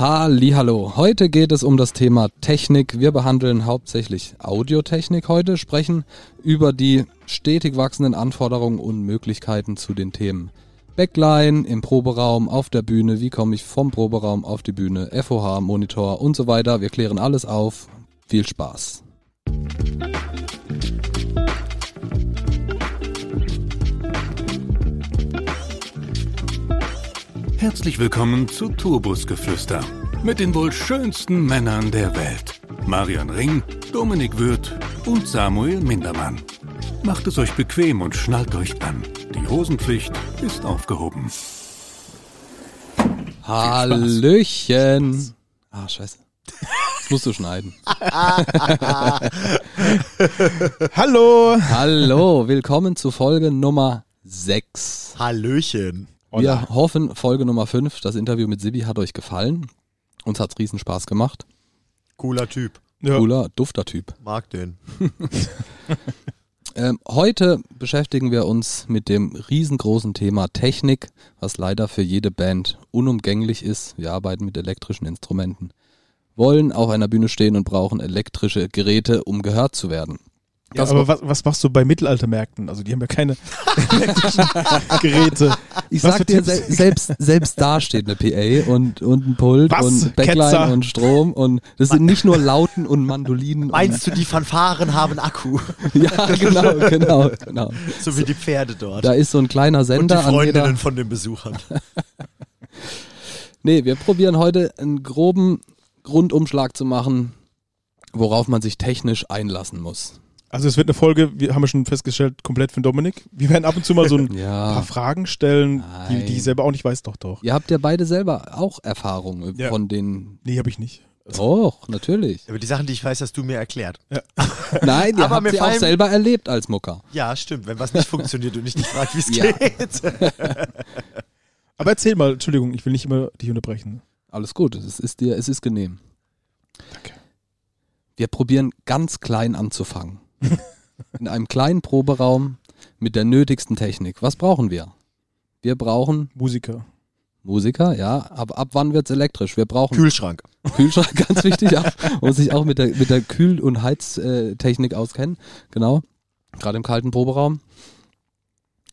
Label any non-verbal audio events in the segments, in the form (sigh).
Hallo, heute geht es um das Thema Technik. Wir behandeln hauptsächlich Audiotechnik heute, sprechen über die stetig wachsenden Anforderungen und Möglichkeiten zu den Themen. Backline im Proberaum, auf der Bühne, wie komme ich vom Proberaum auf die Bühne, FOH, Monitor und so weiter. Wir klären alles auf. Viel Spaß. Herzlich willkommen zu Turbusgeflüster mit den wohl schönsten Männern der Welt. Marian Ring, Dominik Würth und Samuel Mindermann. Macht es euch bequem und schnallt euch an. Die Hosenpflicht ist aufgehoben. Hallöchen. Ah, scheiße. Das musst du schneiden. (laughs) Hallo. Hallo, willkommen zu Folge Nummer 6. Hallöchen. Wir hoffen, Folge Nummer 5, das Interview mit Sibi hat euch gefallen. Uns hat's riesen Spaß gemacht. Cooler Typ. Ja. Cooler, dufter Typ. (laughs) Mag den. Ähm, heute beschäftigen wir uns mit dem riesengroßen Thema Technik, was leider für jede Band unumgänglich ist. Wir arbeiten mit elektrischen Instrumenten, wollen auf einer Bühne stehen und brauchen elektrische Geräte, um gehört zu werden. Ja, aber was, was machst du bei Mittelaltermärkten? Also die haben ja keine (laughs) elektrischen Geräte. Ich Was sag dir, se selbst, selbst da steht eine PA und, und ein Pult Was? und Backline Ketzer? und Strom und das sind nicht nur Lauten und Mandolinen. Meinst du, die Fanfaren haben Akku? und, (laughs) ja, genau, genau, genau. so wie die Pferde dort. Da ist so ein kleiner Und die Sender an jeder. Freundinnen von den Besuchern. Nee, wir probieren heute einen groben Grundumschlag zu machen, worauf man sich technisch einlassen muss. Also es wird eine Folge, wir haben ja schon festgestellt, komplett von Dominik. Wir werden ab und zu mal so ein (laughs) Ja. paar Fragen stellen, die, die ich selber auch nicht weiß. Doch, doch. Ihr habt ja beide selber auch Erfahrungen Ja. von den. Nee, habe ich nicht. Doch, natürlich. Aber die Sachen, die ich weiß, hast du mir erklärt. (laughs) Nein, ihr Aber habt mir sie auch selber erlebt als Mucker. Ja, stimmt. Wenn was nicht funktioniert und ich nicht frage, wie es Ja. geht. (laughs) Aber erzähl mal, Entschuldigung, ich will nicht immer dich unterbrechen. Alles gut, es ist dir, es ist genehm. Danke. Wir probieren ganz klein anzufangen. In einem kleinen Proberaum mit der nötigsten Technik. Was brauchen wir? Wir brauchen Musiker. Musiker, ja. Aber ab wann wird's elektrisch? Wir brauchen Kühlschrank. Kühlschrank, (laughs) ganz wichtig. Ja. Man muss sich auch mit der, mit der Kühl- und Heiztechnik auskennen. Genau. Gerade im kalten Proberaum.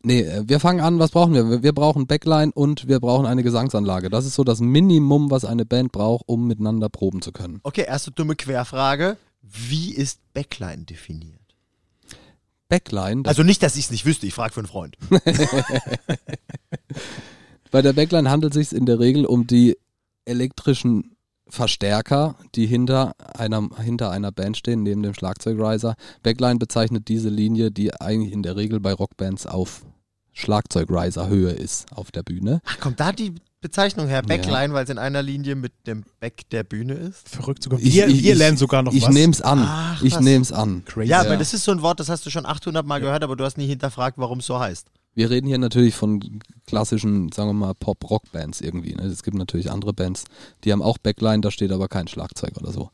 Nee, äh, wir fangen an, was brauchen wir? Wir- Wir brauchen Backline und wir brauchen eine Gesangsanlage. Das ist so das Minimum, was eine Band braucht, um miteinander proben zu können. Okay, erste dumme Querfrage. Wie ist Backline definiert? Backline, Also nicht, dass ich es nicht wüsste, ich frage für einen Freund. (laughs) bei der Backline handelt es sich in der Regel um die elektrischen Verstärker, die hinter einer, hinter einer Band stehen, neben dem Schlagzeugriser. Backline bezeichnet diese Linie, die eigentlich in der Regel bei Rockbands auf Schlagzeugriser-Höhe ist auf der Bühne. Ach, kommt da die Bezeichnung her? Backline, weil es in einer Linie mit dem Back der Bühne ist? Verrückt sogar. Ich- wir ich- wir ich- lernen sogar noch Ich was. nehm's an. Ach, ich was. nehm's an. Crazy. Ja, Ja. aber das ist so ein Wort, das hast du schon 800 Mal gehört, aber du hast nie hinterfragt, warum es so heißt. Wir reden hier natürlich von klassischen, sagen wir mal, Pop-Rock-Bands irgendwie. Ne? Es gibt natürlich andere Bands, die haben auch Backline, da steht aber kein Schlagzeug oder so.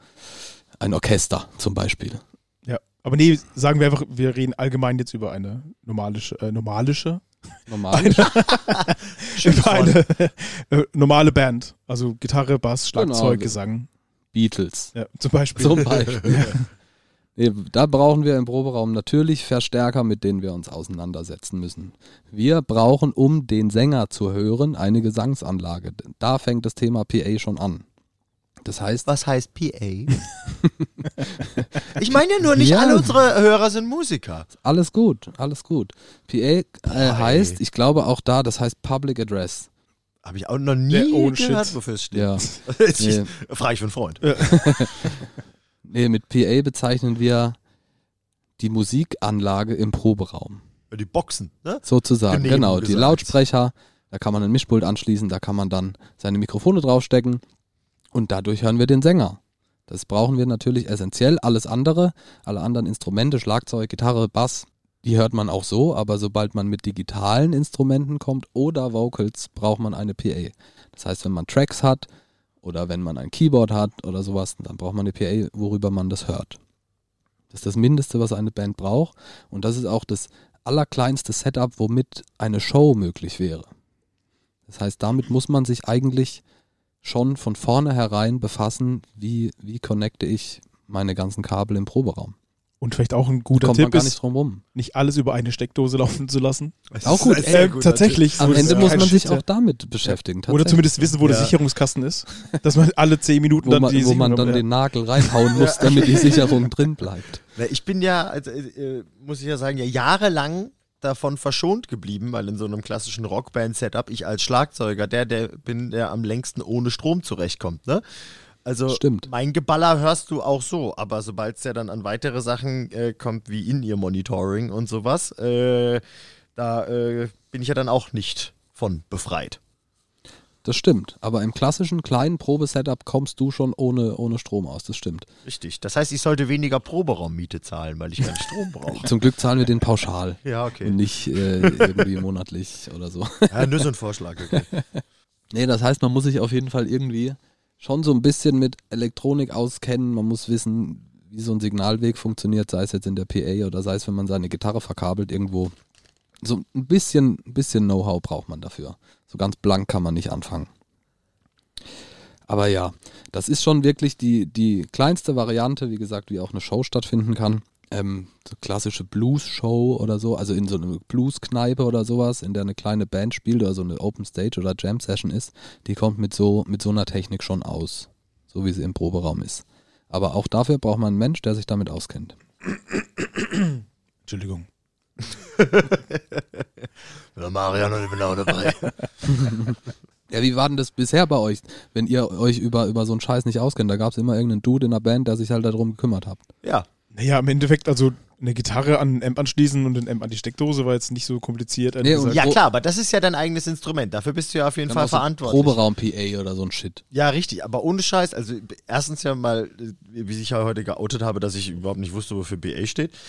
Ein Orchester zum Beispiel. Ja. Aber nee, sagen wir einfach, wir reden allgemein jetzt über eine normalische, äh, normalische, Normal. (laughs) Über eine äh, normale Band. Also Gitarre, Bass, Schlagzeug, Genau. Gesang. Beatles. Ja, zum Beispiel. Zum Beispiel. (laughs) Nee, da brauchen wir im Proberaum natürlich Verstärker, mit denen wir uns auseinandersetzen müssen. Wir brauchen, um den Sänger zu hören, eine Gesangsanlage. Da fängt das Thema PA schon an. Das heißt, Was heißt PA? ich meine ja nur, nicht Ja. alle unsere Hörer sind Musiker. alles gut, alles gut. PA äh, heißt, ich glaube auch da, das heißt Public Address. Habe ich auch noch nie gehört, shit. wofür es steht. Ja. (laughs) Jetzt Nee. frage ich für einen Freund. (laughs) Nee, mit PA bezeichnen wir die Musikanlage im Proberaum. Die Boxen, ne? Sozusagen, Genehm genau. Die gesagt. Lautsprecher, da kann man ein Mischpult anschließen, da kann man dann seine Mikrofone draufstecken und dadurch hören wir den Sänger. Das brauchen wir natürlich essentiell. Alles andere, alle anderen Instrumente, Schlagzeug, Gitarre, Bass, die hört man auch so, aber sobald man mit digitalen Instrumenten kommt oder Vocals, braucht man eine PA. Das heißt, wenn man Tracks hat oder wenn man ein Keyboard hat oder sowas, dann braucht man eine PA, worüber man das hört. Das ist das Mindeste, was eine Band braucht. Und das ist auch das allerkleinste Setup, womit eine Show möglich wäre. Das heißt, damit muss man sich eigentlich schon von vornherein befassen, wie, wie connecte ich meine ganzen Kabel im Proberaum. Und vielleicht auch ein guter Kommt man Tipp gar ist, nicht drum rum. nicht alles über eine Steckdose (laughs) laufen zu lassen. Das Auch ist gut, Äh, tatsächlich. Am Ende ist muss man sich auch damit beschäftigen. Oder zumindest wissen, wo der Ja. Sicherungskasten ist. Dass man alle 10 Minuten wo dann man, die wo man dann ja. den Nagel reinhauen muss, damit die Sicherung drin bleibt. (laughs) Ich bin ja, also, äh, muss ich ja sagen, ja jahrelang davon verschont geblieben, weil in so einem klassischen Rockband-Setup ich als Schlagzeuger der, der bin, der am längsten ohne Strom zurechtkommt. Ne? Also Stimmt. mein Geballer hörst du auch so, aber sobald es ja dann an weitere Sachen äh, kommt, wie In-Ear-Monitoring und sowas, äh, da äh, bin ich ja dann auch nicht von befreit. Das stimmt. Aber im klassischen kleinen Probesetup kommst du schon ohne, ohne Strom aus. Das stimmt. Richtig. Das heißt, ich sollte weniger Proberaummiete zahlen, weil ich keinen Strom brauche. (laughs) Zum Glück zahlen wir den pauschal. Ja, Und okay. nicht äh, irgendwie monatlich oder so. (laughs) Ja, nur so ein Vorschlag. Okay. (laughs) Nee, das heißt, man muss sich auf jeden Fall irgendwie schon so ein bisschen mit Elektronik auskennen. Man muss wissen, wie so ein Signalweg funktioniert, sei es jetzt in der PA oder sei es, wenn man seine Gitarre verkabelt irgendwo. So ein bisschen, bisschen Know-how braucht man dafür. So ganz blank kann man nicht anfangen. Aber ja, das ist schon wirklich die, die kleinste Variante, wie gesagt, wie auch eine Show stattfinden kann. Ähm, so klassische Blues-Show oder so, also in so eine Blues-Kneipe oder sowas, in der eine kleine Band spielt oder so eine Open Stage oder Jam-Session ist, die kommt mit so, mit so einer Technik schon aus. So wie sie im Proberaum ist. Aber auch dafür braucht man einen Mensch, der sich damit auskennt. Entschuldigung. (laughs) Ja, Marian und ich bin auch dabei. (laughs) Ja, wie war denn das bisher bei euch, wenn ihr euch über, über so einen Scheiß nicht auskennt? Da gab es immer irgendeinen Dude in der Band, der sich halt darum gekümmert hat. Ja, Naja, im Endeffekt, also eine Gitarre an einen Amp anschließen und den Amp an die Steckdose war jetzt nicht so kompliziert. Nee, ja klar, aber das ist ja dein eigenes Instrument. Dafür bist du ja auf jeden Dann Fall auch so verantwortlich. Proberaum-PA oder so ein Shit. Ja, richtig, aber ohne Scheiß, also erstens ja mal, äh, wie ich ja heute geoutet habe, dass ich überhaupt nicht wusste, wofür BA steht. (laughs)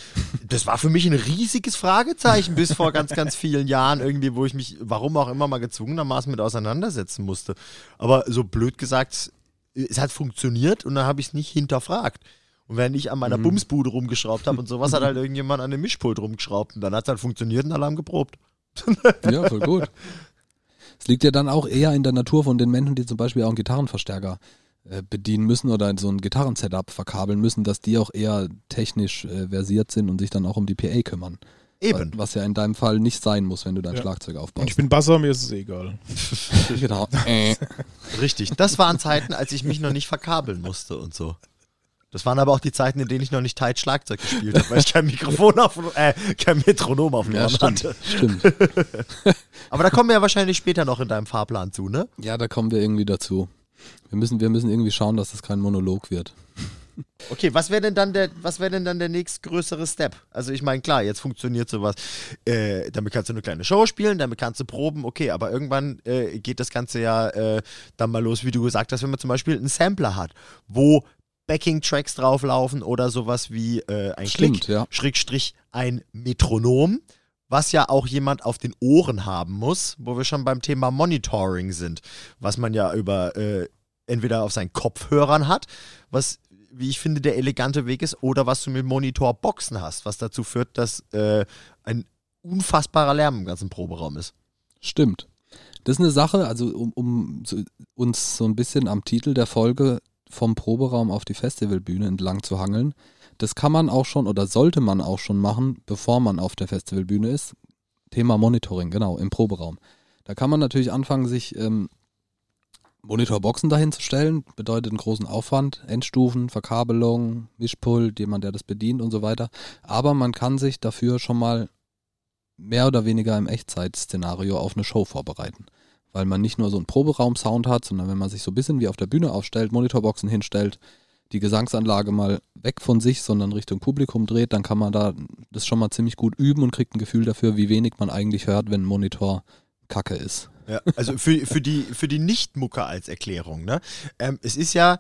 Das war für mich ein riesiges Fragezeichen bis vor ganz, ganz vielen Jahren irgendwie, wo ich mich, warum auch immer mal gezwungenermaßen mit auseinandersetzen musste. Aber so blöd gesagt, es hat funktioniert und dann habe ich es nicht hinterfragt. Und wenn ich an meiner Bumsbude rumgeschraubt habe und sowas, hat halt (laughs) irgendjemand an dem Mischpult rumgeschraubt und dann hat es halt funktioniert und haben geprobt. (laughs) Ja, voll gut. Es liegt ja dann auch eher in der Natur von den Menschen, die zum Beispiel auch einen Gitarrenverstärker äh, bedienen müssen oder so ein Gitarrensetup verkabeln müssen, dass die auch eher technisch äh, versiert sind und sich dann auch um die PA kümmern. Eben. Was ja in deinem Fall nicht sein muss, wenn du dein Ja. Schlagzeug Und aufbaust. ich bin Basser, mir ist es egal. (laughs) genau. Äh. Richtig. Das waren Zeiten, als ich mich noch nicht verkabeln musste und so. Das waren aber auch die Zeiten, in denen ich noch nicht tight Schlagzeug gespielt habe, weil ich kein Mikrofon auf, äh, kein Metronom auf dem Ja, stimmt. hatte. Stimmt. (laughs) Aber da kommen wir ja wahrscheinlich später noch in deinem Fahrplan zu, ne? Ja, da kommen wir irgendwie dazu. Wir müssen, wir müssen irgendwie schauen, dass das kein Monolog wird. Okay, was wäre denn dann der, was wäre denn dann der nächstgrößere Step? Also ich meine, klar, jetzt funktioniert sowas. Äh, damit kannst du eine kleine Show spielen, damit kannst du proben, okay, aber irgendwann äh, geht das Ganze ja äh, dann mal los, wie du gesagt hast, wenn man zum Beispiel einen Sampler hat, wo Backing-Tracks drauflaufen oder sowas wie äh, ein Stimmt, Klick, ja. Schrägstrich ein Metronom, was ja auch jemand auf den Ohren haben muss, wo wir schon beim Thema Monitoring sind, was man ja über äh, entweder auf seinen Kopfhörern hat, was wie ich finde der elegante Weg ist, oder was du mit Monitorboxen hast, was dazu führt, dass äh, ein unfassbarer Lärm im ganzen Proberaum ist. Stimmt. Das ist eine Sache, also um, um uns so ein bisschen am Titel der Folge vom Proberaum auf die Festivalbühne entlang zu hangeln. Das kann man auch schon oder sollte man auch schon machen, bevor man auf der Festivalbühne ist. Thema Monitoring, genau, im Proberaum. Da kann man natürlich anfangen, sich ähm, Monitorboxen dahin zu stellen. Bedeutet einen großen Aufwand, Endstufen, Verkabelung, Mischpult, jemand, der das bedient und so weiter. Aber man kann sich dafür schon mal mehr oder weniger im Echtzeitszenario auf eine Show vorbereiten. Weil man nicht nur so einen Proberaum-Sound hat, sondern wenn man sich so ein bisschen wie auf der Bühne aufstellt, Monitorboxen hinstellt, die Gesangsanlage mal weg von sich, sondern Richtung Publikum dreht, dann kann man da das schon mal ziemlich gut üben und kriegt ein Gefühl dafür, wie wenig man eigentlich hört, wenn ein Monitor Kacke ist. Ja, also für, für die, für die Nicht-Mucke als Erklärung, ne? Ähm, es ist ja,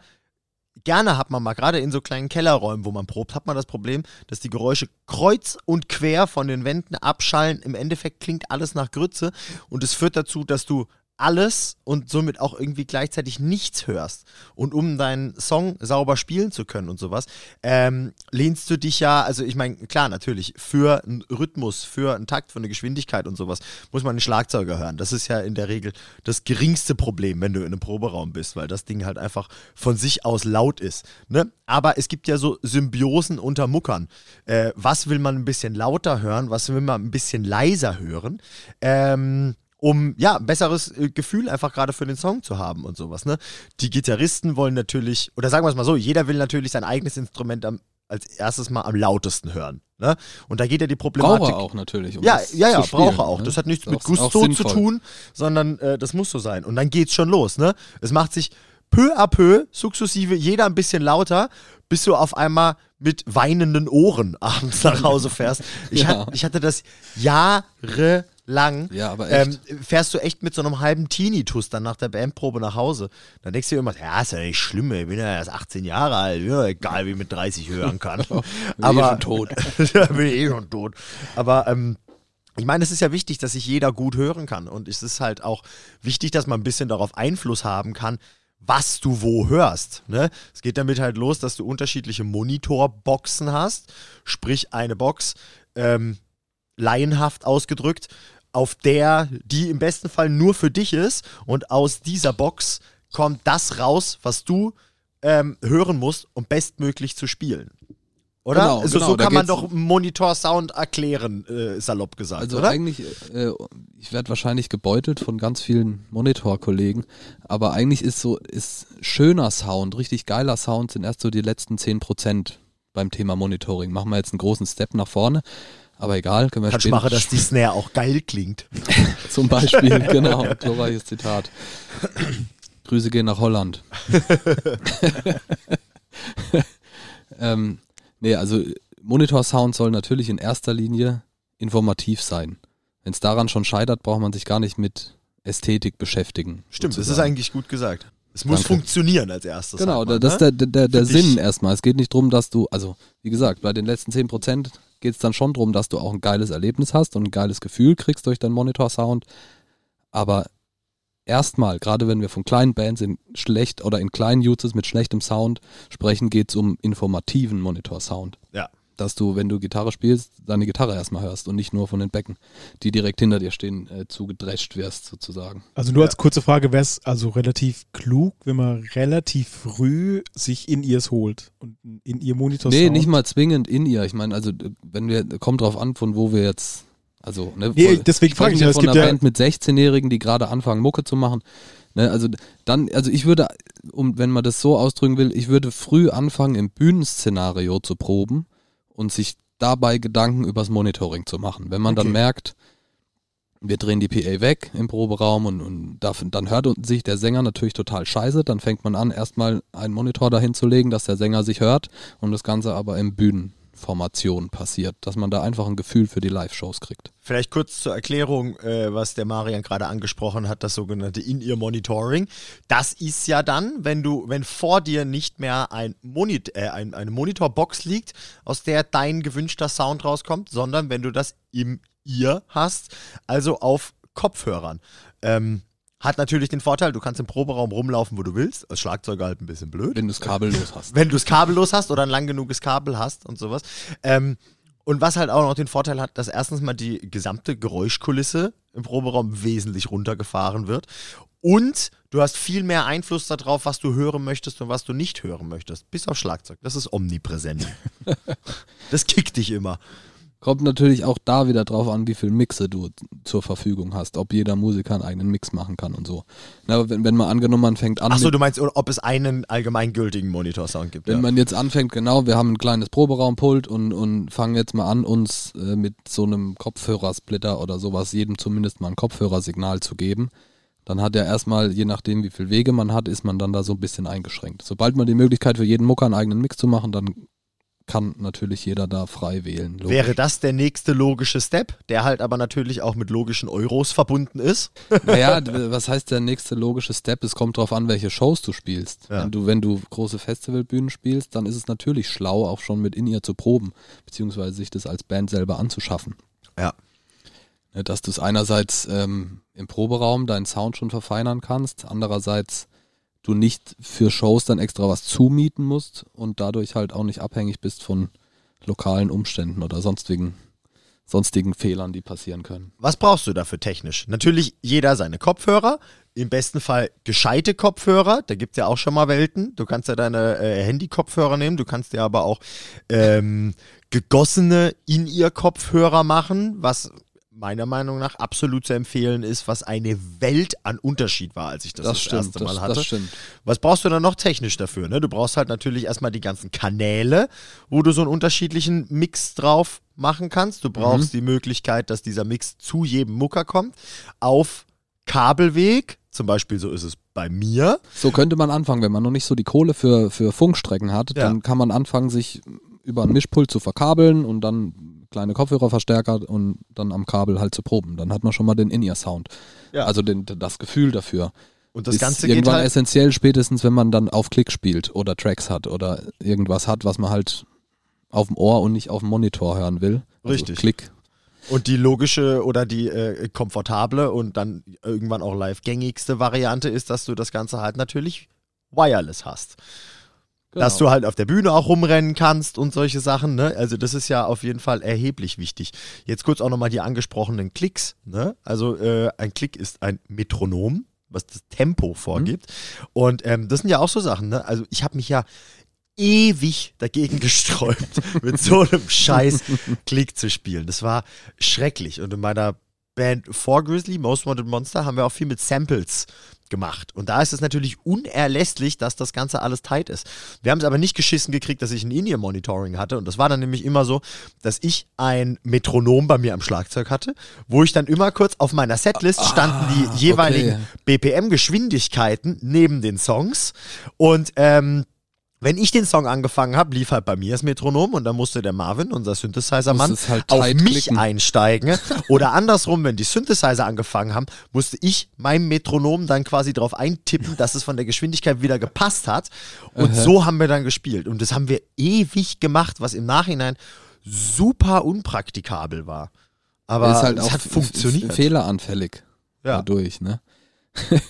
gerne hat man mal, gerade in so kleinen Kellerräumen, wo man probt, hat man das Problem, dass die Geräusche kreuz und quer von den Wänden abschallen. Im Endeffekt klingt alles nach Grütze und es führt dazu, dass du alles und somit auch irgendwie gleichzeitig nichts hörst und um deinen Song sauber spielen zu können und sowas, ähm, lehnst du dich ja, also ich meine, klar, natürlich, für einen Rhythmus, für einen Takt, für eine Geschwindigkeit und sowas, muss man einen Schlagzeuger hören. Das ist ja in der Regel das geringste Problem, wenn du in einem Proberaum bist, weil das Ding halt einfach von sich aus laut ist. Ne? Aber es gibt ja so Symbiosen unter Muckern. Äh, was will man ein bisschen lauter hören, was will man ein bisschen leiser hören? Ähm, um ja ein besseres äh, Gefühl einfach gerade für den Song zu haben und sowas. Ne? Die Gitarristen wollen natürlich, oder sagen wir es mal so, jeder will natürlich sein eigenes Instrument am, als erstes mal am lautesten hören. Ne? Und da geht ja die Problematik. Brauche auch natürlich. Um ja, ja, ja, spielen, brauche auch. ne? Das hat nichts mit Gusto zu tun, sondern äh, das muss so sein. Und dann geht's schon los. Ne? Es macht sich peu à peu, sukzessive, jeder ein bisschen lauter, bis du auf einmal mit weinenden Ohren (laughs) abends nach Hause fährst. Ich, Ja. hat, ich hatte das jahrelang. Ja, aber Ähm, echt. fährst du echt mit so einem halben Tinnitus dann nach der Bandprobe nach Hause. Dann denkst du dir immer, ja, ist ja nicht schlimm, ich bin ja erst 18 Jahre alt, ja, egal wie ich mit 30 hören kann. (laughs) aber eh schon tot. (laughs) ja, bin ich eh schon tot. Aber ähm, ich meine, es ist ja wichtig, dass sich jeder gut hören kann. Und es ist halt auch wichtig, dass man ein bisschen darauf Einfluss haben kann, was du wo hörst. Ne? Es geht damit halt los, dass du unterschiedliche Monitorboxen hast. Sprich, eine Box, ähm, laienhaft ausgedrückt, auf der die im besten Fall nur für dich ist. Und aus dieser Box kommt das raus, was du ähm, hören musst, um bestmöglich zu spielen. Oder? Genau, also, genau, so kann man doch Monitor-Sound erklären, äh, salopp gesagt, Also oder? eigentlich, äh, ich werde wahrscheinlich gebeutelt von ganz vielen Monitorkollegen, aber eigentlich ist so, ist schöner Sound, richtig geiler Sound sind erst so die letzten 10% beim Thema Monitoring. Machen wir jetzt einen großen Step nach vorne, aber egal, können wir Kannst du später machen, dass die Snare auch geil klingt. (laughs) zum Beispiel, (laughs) genau, glorreiches Zitat. Grüße gehen nach Holland. (laughs) ähm, nee, also Monitor-Sound soll natürlich in erster Linie informativ sein. Wenn es daran schon scheitert, braucht man sich gar nicht mit Ästhetik beschäftigen. Stimmt, das ist sozusagen. eigentlich gut gesagt. Es muss Danke. funktionieren als erstes. Genau, man, das ist ne? der, der, der. Sinn erstmal. Es geht nicht darum, dass du, also wie gesagt, bei den letzten 10% geht es dann schon darum, dass du auch ein geiles Erlebnis hast und ein geiles Gefühl kriegst durch deinen Monitor-Sound. Aber erstmal, gerade wenn wir von kleinen Bands in schlecht oder in kleinen Uses mit schlechtem Sound sprechen, geht es um informativen Monitor-Sound. Ja. Dass du, wenn du Gitarre spielst, deine Gitarre erstmal hörst und nicht nur von den Becken, die direkt hinter dir stehen, äh, zugedrescht wirst sozusagen. Also nur als kurze Frage, wäre es also relativ klug, wenn man relativ früh sich in ears holt und in ihr Monitor Nee, nicht mal zwingend in ihr. Ich meine, also wenn wir, kommt drauf an, von wo wir jetzt, also ne, Nee, deswegen frage ich wir ja, es von gibt einer ja- Band mit 16-Jährigen, die gerade anfangen, Mucke zu machen. Ne, also dann, also ich würde, um, wenn man das so ausdrücken will, ich würde früh anfangen, im Bühnenszenario zu proben und sich dabei Gedanken übers Monitoring zu machen. Wenn man dann Okay. merkt, wir drehen die PA weg im Proberaum und, und dafür, dann hört sich der Sänger natürlich total scheiße. Dann fängt man an, erstmal einen Monitor dahin zu legen, dass der Sänger sich hört und das Ganze aber im Bühnenformation passiert, dass man da einfach ein Gefühl für die Live-Shows kriegt. Vielleicht kurz zur Erklärung, äh, was der Marian gerade angesprochen hat, das sogenannte In-Ear-Monitoring. Das ist ja dann, wenn du, wenn vor dir nicht mehr ein Monit äh, ein, eine Monitorbox liegt, aus der dein gewünschter Sound rauskommt, sondern wenn du das im Ear hast, also auf Kopfhörern. Ähm, hat natürlich den Vorteil, du kannst im Proberaum rumlaufen, wo du willst. Als Schlagzeuger halt ein bisschen blöd Wenn du es kabellos hast. wenn du es kabellos hast oder ein lang genuges Kabel hast und sowas. Ähm, und was halt auch noch den Vorteil hat, dass erstens mal die gesamte Geräuschkulisse im Proberaum wesentlich runtergefahren wird. Und du hast viel mehr Einfluss darauf, was du hören möchtest und was du nicht hören möchtest. Bis auf Schlagzeug. Das ist omnipräsent. (laughs) das kickt dich immer. Kommt natürlich auch da wieder drauf an, wie viel Mixe du zur Verfügung hast, ob jeder Musiker einen eigenen Mix machen kann und so. Na, aber wenn, wenn man angenommen, man fängt an, Achso, du meinst, ob es einen allgemeingültigen Monitorsound gibt. wenn ja. man jetzt anfängt, genau, wir haben ein kleines Proberaumpult und, und fangen jetzt mal an, uns äh, mit so einem Kopfhörersplitter oder sowas jedem zumindest mal ein Kopfhörersignal zu geben, dann hat er erstmal, je nachdem wie viel Wege man hat, ist man dann da so ein bisschen eingeschränkt. Sobald man die Möglichkeit für jeden Mucker einen eigenen Mix zu machen, dann kann natürlich jeder da frei wählen. logisch. Wäre das der nächste logische Step, der halt aber natürlich auch mit logischen Euros verbunden ist? (laughs) Naja, was heißt der nächste logische Step? Es kommt drauf an, welche Shows du spielst. Ja. Wenn du, wenn du große Festivalbühnen spielst, dann ist es natürlich schlau, auch schon mit in ihr zu proben, beziehungsweise sich das als Band selber anzuschaffen. Ja. Ne, Dass du es einerseits ähm, im Proberaum deinen Sound schon verfeinern kannst. Andererseits du nicht für Shows dann extra was zumieten musst und dadurch halt auch nicht abhängig bist von lokalen Umständen oder sonstigen sonstigen Fehlern, die passieren können. Was brauchst du dafür technisch? Natürlich jeder seine Kopfhörer, im besten Fall gescheite Kopfhörer, da gibt es ja auch schon mal Welten. Du kannst ja deine äh, Handy-Kopfhörer nehmen, du kannst ja aber auch ähm, gegossene In-Ear-Kopfhörer machen, was meiner Meinung nach absolut zu empfehlen ist, was eine Welt an Unterschied war, als ich das das, das stimmt, erste Mal das, hatte. Das stimmt. Was brauchst du dann noch technisch dafür? Ne? Du brauchst halt natürlich erstmal die ganzen Kanäle, wo du so einen unterschiedlichen Mix drauf machen kannst. Du brauchst Mhm. die Möglichkeit, dass dieser Mix zu jedem Mucker kommt, auf Kabelweg. Zum Beispiel so ist es bei mir. So könnte man anfangen, wenn man noch nicht so die Kohle für, für Funkstrecken hat, Ja. dann kann man anfangen, sich über ein Mischpult zu verkabeln und dann kleine Kopfhörerverstärker und dann am Kabel halt zu proben. Dann hat man schon mal den In-Ear-Sound. Ja. Also den, das Gefühl dafür. Und das ist Ganze geht irgendwann halt. essentiell, spätestens wenn man dann auf Klick spielt oder Tracks hat oder irgendwas hat, was man halt auf dem Ohr und nicht auf dem Monitor hören will. Also Richtig. Klick. Und die logische oder die äh, komfortable und dann irgendwann auch live gängigste Variante ist, dass du das Ganze halt natürlich wireless hast. Genau. Dass du halt auf der Bühne auch rumrennen kannst und solche Sachen, ne? Also das ist ja auf jeden Fall erheblich wichtig. Jetzt kurz auch nochmal die angesprochenen Klicks, ne? Also äh, ein Klick ist ein Metronom, was das Tempo vorgibt. Und ähm, das sind ja auch so Sachen, ne? Also ich habe mich ja ewig dagegen (laughs) gesträubt, mit so einem scheiß Klick zu spielen. Das war schrecklich. Und in meiner Band For Grizzly, Most Wanted Monster, haben wir auch viel mit Samples gemacht. Und da ist es natürlich unerlässlich, dass das Ganze alles tight ist. Wir haben es aber nicht geschissen gekriegt, dass ich ein In-Ear-Monitoring hatte. Und das war dann nämlich immer so, dass ich ein Metronom bei mir am Schlagzeug hatte, wo ich dann immer kurz auf meiner Setlist standen die jeweiligen BPM-Geschwindigkeiten neben den Songs. Und ähm, wenn ich den Song angefangen habe, lief halt bei mir das Metronom und dann musste der Marvin, unser Synthesizer-Mann, halt auf mich klicken. einsteigen. (laughs) Oder andersrum, wenn die Synthesizer angefangen haben, musste ich meinem Metronom dann quasi drauf eintippen, dass es von der Geschwindigkeit wieder gepasst hat. Und Aha. so haben wir dann gespielt. Und das haben wir ewig gemacht, was im Nachhinein super unpraktikabel war. Aber halt es auch hat funktioniert. fehleranfällig Ja. dadurch, ne? (laughs)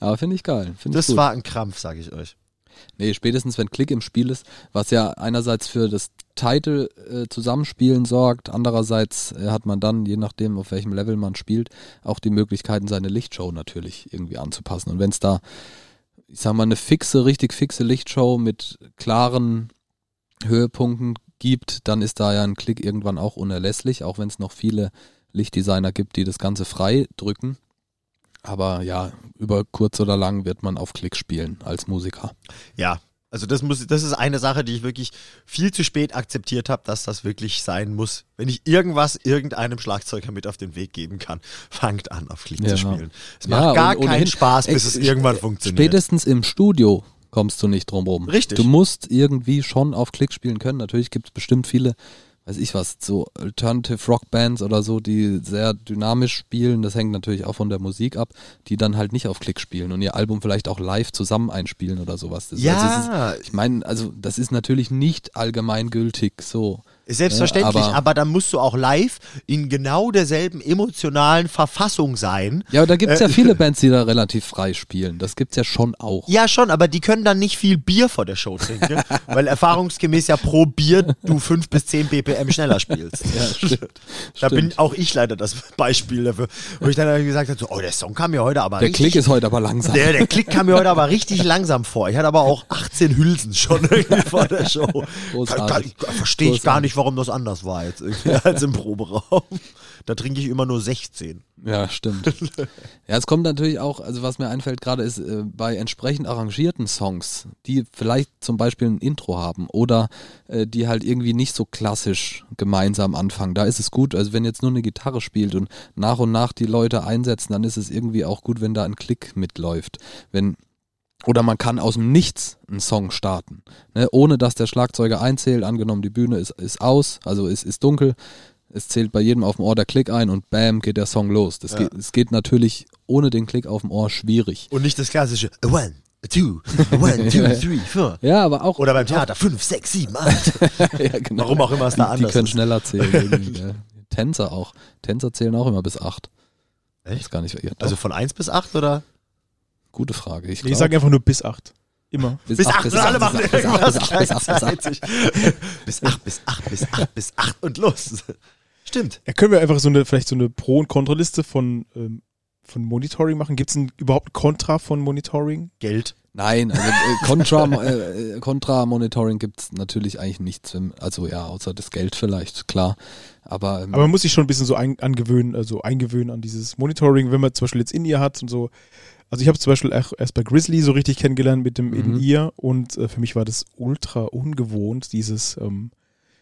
Aber finde ich geil. Find ich Das gut. war ein Krampf, sage ich euch. Nee, spätestens wenn Klick im Spiel ist, was ja einerseits für das Title äh, sorgt, andererseits äh, hat man dann, je nachdem auf welchem Level man spielt, auch die Möglichkeiten, seine Lichtshow natürlich irgendwie anzupassen. Und wenn es da, ich sag mal, eine fixe, richtig fixe Lichtshow mit klaren Höhepunkten gibt, dann ist da ja ein Klick irgendwann auch unerlässlich, auch wenn es noch viele Lichtdesigner gibt, die das Ganze frei drücken. Aber ja, über kurz oder lang wird man auf Klick spielen als Musiker. Ja, also das muss, das ist eine Sache, die ich wirklich viel zu spät akzeptiert habe, dass das wirklich sein muss. Wenn ich irgendwas irgendeinem Schlagzeuger mit auf den Weg geben kann, (laughs) fangt an, auf Klick Ja. zu spielen. Es Ja, macht gar keinen Spaß, bis es irgendwann funktioniert. Spätestens im Studio kommst du nicht drum rum. Richtig. Du musst irgendwie schon auf Klick spielen können. Natürlich gibt es bestimmt viele, weiß ich was, so Alternative Rock Bands oder so, die sehr dynamisch spielen. Das hängt natürlich auch von der Musik ab, die dann halt nicht auf Klick spielen und ihr Album vielleicht auch live zusammen einspielen oder sowas. Das, Ja. Ist, ich meine, also das ist natürlich nicht allgemeingültig so. Selbstverständlich, Ja, aber- aber, dann musst du auch live in genau derselben emotionalen Verfassung sein. Ja, aber da gibt es ja Äh, viele (laughs) Bands, die da relativ frei spielen. Das gibt's ja schon auch. Ja, schon, aber die können dann nicht viel Bier vor der Show trinken, (laughs) weil erfahrungsgemäß ja pro Bier du 5 bis 10 BPM schneller spielst. Ja, (laughs) stimmt. Da bin Stimmt. auch ich leider das Beispiel dafür, wo ich dann gesagt habe, so, oh, der Song kam mir heute aber Der richtig Klick ist heute aber langsam. Der, der Klick kam mir heute aber richtig langsam vor. Ich hatte aber auch 18 Hülsen schon irgendwie vor der Show. Großartig. Verstehe ich gar nicht, warum das anders war jetzt (laughs) als im Proberaum. Da trinke ich immer nur 16. Ja, stimmt. ja, es kommt natürlich auch, also was mir einfällt gerade ist, äh, bei entsprechend arrangierten Songs, die vielleicht zum Beispiel ein Intro haben oder äh, die halt irgendwie nicht so klassisch gemeinsam anfangen, da ist es gut, also wenn jetzt nur eine Gitarre spielt und nach und nach die Leute einsetzen, dann ist es irgendwie auch gut, wenn da ein Klick mitläuft. Wenn oder man kann aus dem Nichts einen Song starten, ne, ohne dass der Schlagzeuger einzählt. Angenommen, die Bühne ist, ist aus, also ist, ist dunkel. Es zählt bei jedem auf dem Ohr der Klick ein und bam, geht der Song los. Das Ja. geht, es geht natürlich ohne den Klick auf dem Ohr schwierig. Und nicht das klassische One, a two, a one, two, (laughs) three, four. Ja, aber auch. Oder beim Theater 5, 6, 7, 8. ja, genau. Warum auch immer es da die, anders Die können ist. schneller zählen. (laughs) ja. Tänzer auch. Tänzer zählen auch immer bis acht. Echt? gar nicht. Ja, Also von 1 bis 8 oder? Gute Frage. Ich Nee, ich glaub, sage einfach nur bis 8. Immer. Bis 8, bis und alle acht, machen bis acht, irgendwas (laughs) bis acht, bis acht, bis acht. gleichzeitig. Bis 8, bis 8, bis 8, bis 8 und los. Stimmt. Ja, können wir einfach so eine, vielleicht so eine Pro- und Kontraliste von, ähm, von Monitoring machen? Gibt es überhaupt ein Kontra von Monitoring? Geld. Nein, also äh, Contra, äh, äh, Contra Monitoring gibt es natürlich eigentlich nichts. Also ja, außer das Geld vielleicht, klar. Aber, ähm, Aber man muss sich schon ein bisschen so ein, angewöhnen, also eingewöhnen an dieses Monitoring, wenn man zum Beispiel jetzt In-Ear hat und so. Also ich habe zum Beispiel auch erst bei Grizzly so richtig kennengelernt mit dem Mhm. In-Ear und äh, für mich war das ultra ungewohnt, dieses, ähm,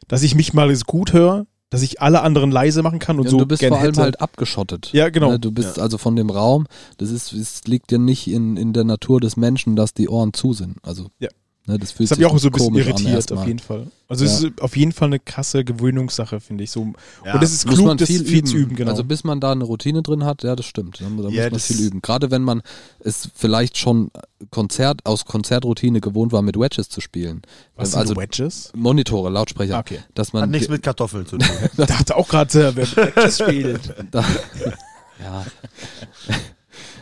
dass ich mich mal gut höre, dass ich alle anderen leise machen kann und ja, so du bist vor allem hätte. halt abgeschottet. Ja, genau. Ne, Du bist also von dem Raum, das ist, es liegt ja nicht in, in der Natur des Menschen, dass die Ohren zu sind. Also, Ja. Ne, das fühlt Das hat mich sich auch so ein bisschen irritiert, auf jeden Fall. Also es ist auf jeden Fall eine krasse Gewöhnungssache, finde ich. So. Ja. und es ist Muss klug, man das viel, viel üben. zu üben, genau. Also bis man da eine Routine drin hat, ja, das stimmt. Da, da muss Ja, man das- viel üben. Gerade wenn man es vielleicht schon Konzert aus Konzertroutine gewohnt war, mit Wedges zu spielen. Was also sind Wedges? Monitore, Lautsprecher. Ah, okay. Dass Hat man nichts mit Kartoffeln zu (laughs) tun. Ich dachte auch gerade, wer Wedges spielt. (laughs) da, ja, (laughs)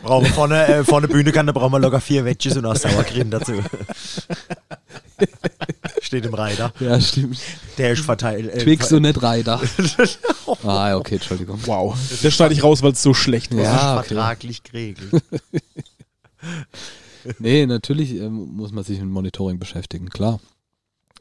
Brauchen vorne, äh, vorne Bühnekante brauchen wir locker vier Wedges und auch Sauercreme dazu. Steht im Reiter. ja, stimmt. Der ist verteilt. Äh, Twix und nicht Reiter. (laughs) ah, okay, Entschuldigung. Wow. Das schneide ich raus, weil es so schlecht war. Ja, okay. vertraglich geregelt. (laughs) Nee, natürlich ähm, muss man sich mit Monitoring beschäftigen, klar.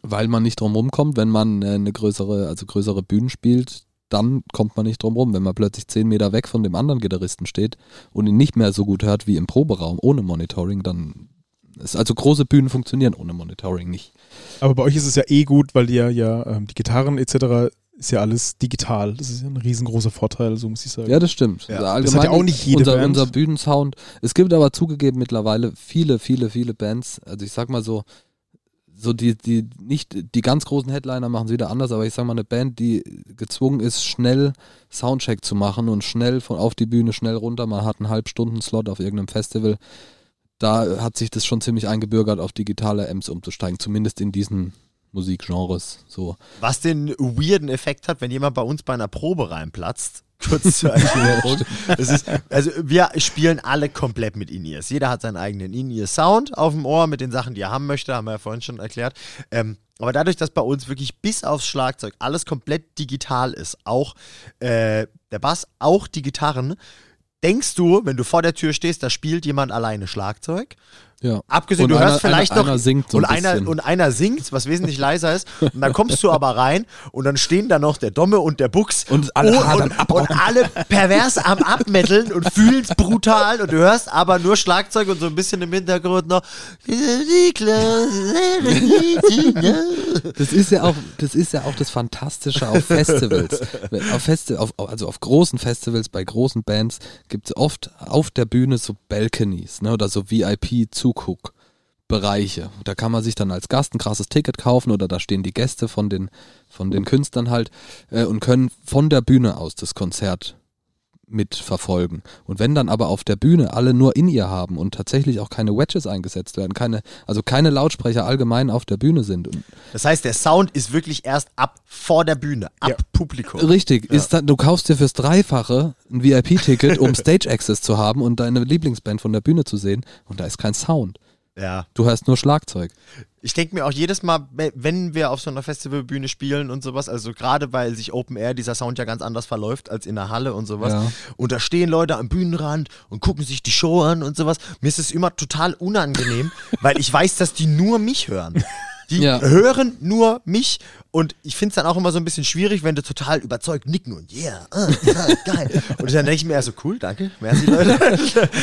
Weil man nicht drum rumkommt, wenn man äh, eine größere, also größere Bühnen spielt, dann kommt man nicht drum rum. Wenn man plötzlich zehn Meter weg von dem anderen Gitarristen steht und ihn nicht mehr so gut hört wie im Proberaum ohne Monitoring, dann ist also große Bühnen funktionieren ohne Monitoring nicht. Aber bei euch ist es ja eh gut, weil ihr ja ähm, die Gitarren etc. ist ja alles digital. Das ist ja ein riesengroßer Vorteil, so muss ich sagen. Ja, das stimmt. Ja. Also Das hat ja auch nicht jede unser, Band. unser Bühnensound. Es gibt aber zugegeben mittlerweile viele, viele, viele Bands. Also ich sag mal so, so die, die nicht die ganz großen Headliner machen es wieder anders, aber ich sag mal eine Band, die gezwungen ist, schnell Soundcheck zu machen und schnell von auf die Bühne, schnell runter. Man hat einen Halbstunden-Slot auf irgendeinem Festival. Da hat sich das schon ziemlich eingebürgert, auf digitale Amps umzusteigen, zumindest in diesen Musikgenres. So. Was den weirden Effekt hat, wenn jemand bei uns bei einer Probe reinplatzt. Kurz zur Erklärung. (laughs) Es ist, also wir spielen alle komplett mit In-Ears. Jeder hat seinen eigenen In-Ear-Sound auf dem Ohr mit den Sachen, die er haben möchte, haben wir ja vorhin schon erklärt. Ähm, aber dadurch, dass bei uns wirklich bis aufs Schlagzeug alles komplett digital ist, auch äh, der Bass, auch die Gitarren, denkst du, wenn du vor der Tür stehst, da spielt jemand alleine Schlagzeug. Ja. Abgesehen, Und du einer- hörst vielleicht einer- noch einer singt so und, ein einer, und einer singt, was wesentlich leiser ist. Und dann kommst du aber rein und dann stehen da noch der Domme und der Buchs Und alle und, und, alle pervers am Abmetteln und fühlen es brutal und du hörst aber nur Schlagzeug und so ein bisschen im Hintergrund noch Das ist ja auch, das ist ja auch das Fantastische auf Festivals. auf Festi auf, also auf großen Festivals, bei großen Bands gibt es oft auf der Bühne so Balconies, ne, oder so VIP-Zuguck-Bereiche. Da kann man sich dann als Gast ein krasses Ticket kaufen oder da stehen die Gäste von den, von den Künstlern halt äh, und können von der Bühne aus das Konzert mitverfolgen. Und wenn dann aber auf der Bühne alle nur in ihr haben und tatsächlich auch keine Wedges eingesetzt werden, keine, also keine Lautsprecher allgemein auf der Bühne sind und Das heißt, der Sound ist wirklich erst ab vor der Bühne, ab Ja. Publikum. Richtig, ist dann, du kaufst dir fürs Dreifache ein VIP-Ticket, um (laughs) Stage Access zu haben und deine Lieblingsband von der Bühne zu sehen und da ist kein Sound. Ja. Du hörst nur Schlagzeug. Ich denke mir auch jedes Mal, we- wenn wir auf so einer Festivalbühne spielen und sowas, also gerade weil sich Open Air dieser Sound ja ganz anders verläuft als in der Halle und sowas. Ja. Und da stehen Leute am Bühnenrand und gucken sich die Show an und sowas. Mir ist es immer total unangenehm, (laughs) weil ich weiß, dass die nur mich hören. Die Ja. hören nur mich und ich finde es dann auch immer so ein bisschen schwierig, wenn die total überzeugt nicken und yeah, ah, ja, geil. Und dann denke ich mir, ja, so cool, danke, merci Leute.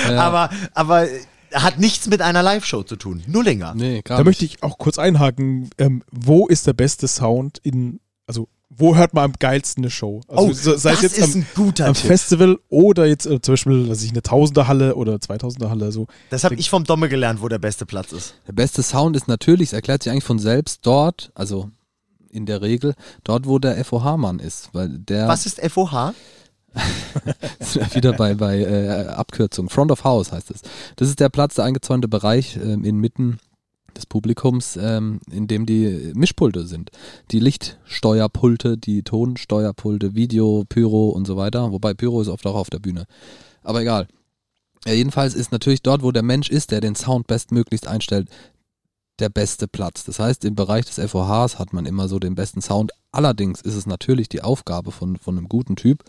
(laughs) Aber, aber hat nichts mit einer Live-Show zu tun. Nullinger. Nee, gar Da nicht. möchte ich auch kurz einhaken. Ähm, wo ist der beste Sound in, also wo hört man am geilsten eine Show? Also, Oh, so- sei das es jetzt ist am, ein guter am Tipp. Festival oder jetzt äh, zum Beispiel, dass ich eine Tausender-Halle oder Zweitausender-Halle so. Das habe ich vom Domme gelernt, wo der beste Platz ist. Der beste Sound ist natürlich, es erklärt sich eigentlich von selbst dort, also in der Regel, dort, wo der FOH-Mann ist, weil der Was ist FOH? Wieder bei, bei äh, Abkürzung, Front of House heißt es. Das ist der Platz, der eingezäunte Bereich ähm, inmitten des Publikums, ähm, in dem die Mischpulte sind. Die Lichtsteuerpulte, die Tonsteuerpulte, Video, Pyro und so weiter. Wobei Pyro ist oft auch auf der Bühne. Aber egal. Ja, jedenfalls ist natürlich dort, wo der Mensch ist, der den Sound bestmöglichst einstellt, der beste Platz. Das heißt, im Bereich des FOHs hat man immer so den besten Sound. Allerdings ist es natürlich die Aufgabe von, von einem guten Typ,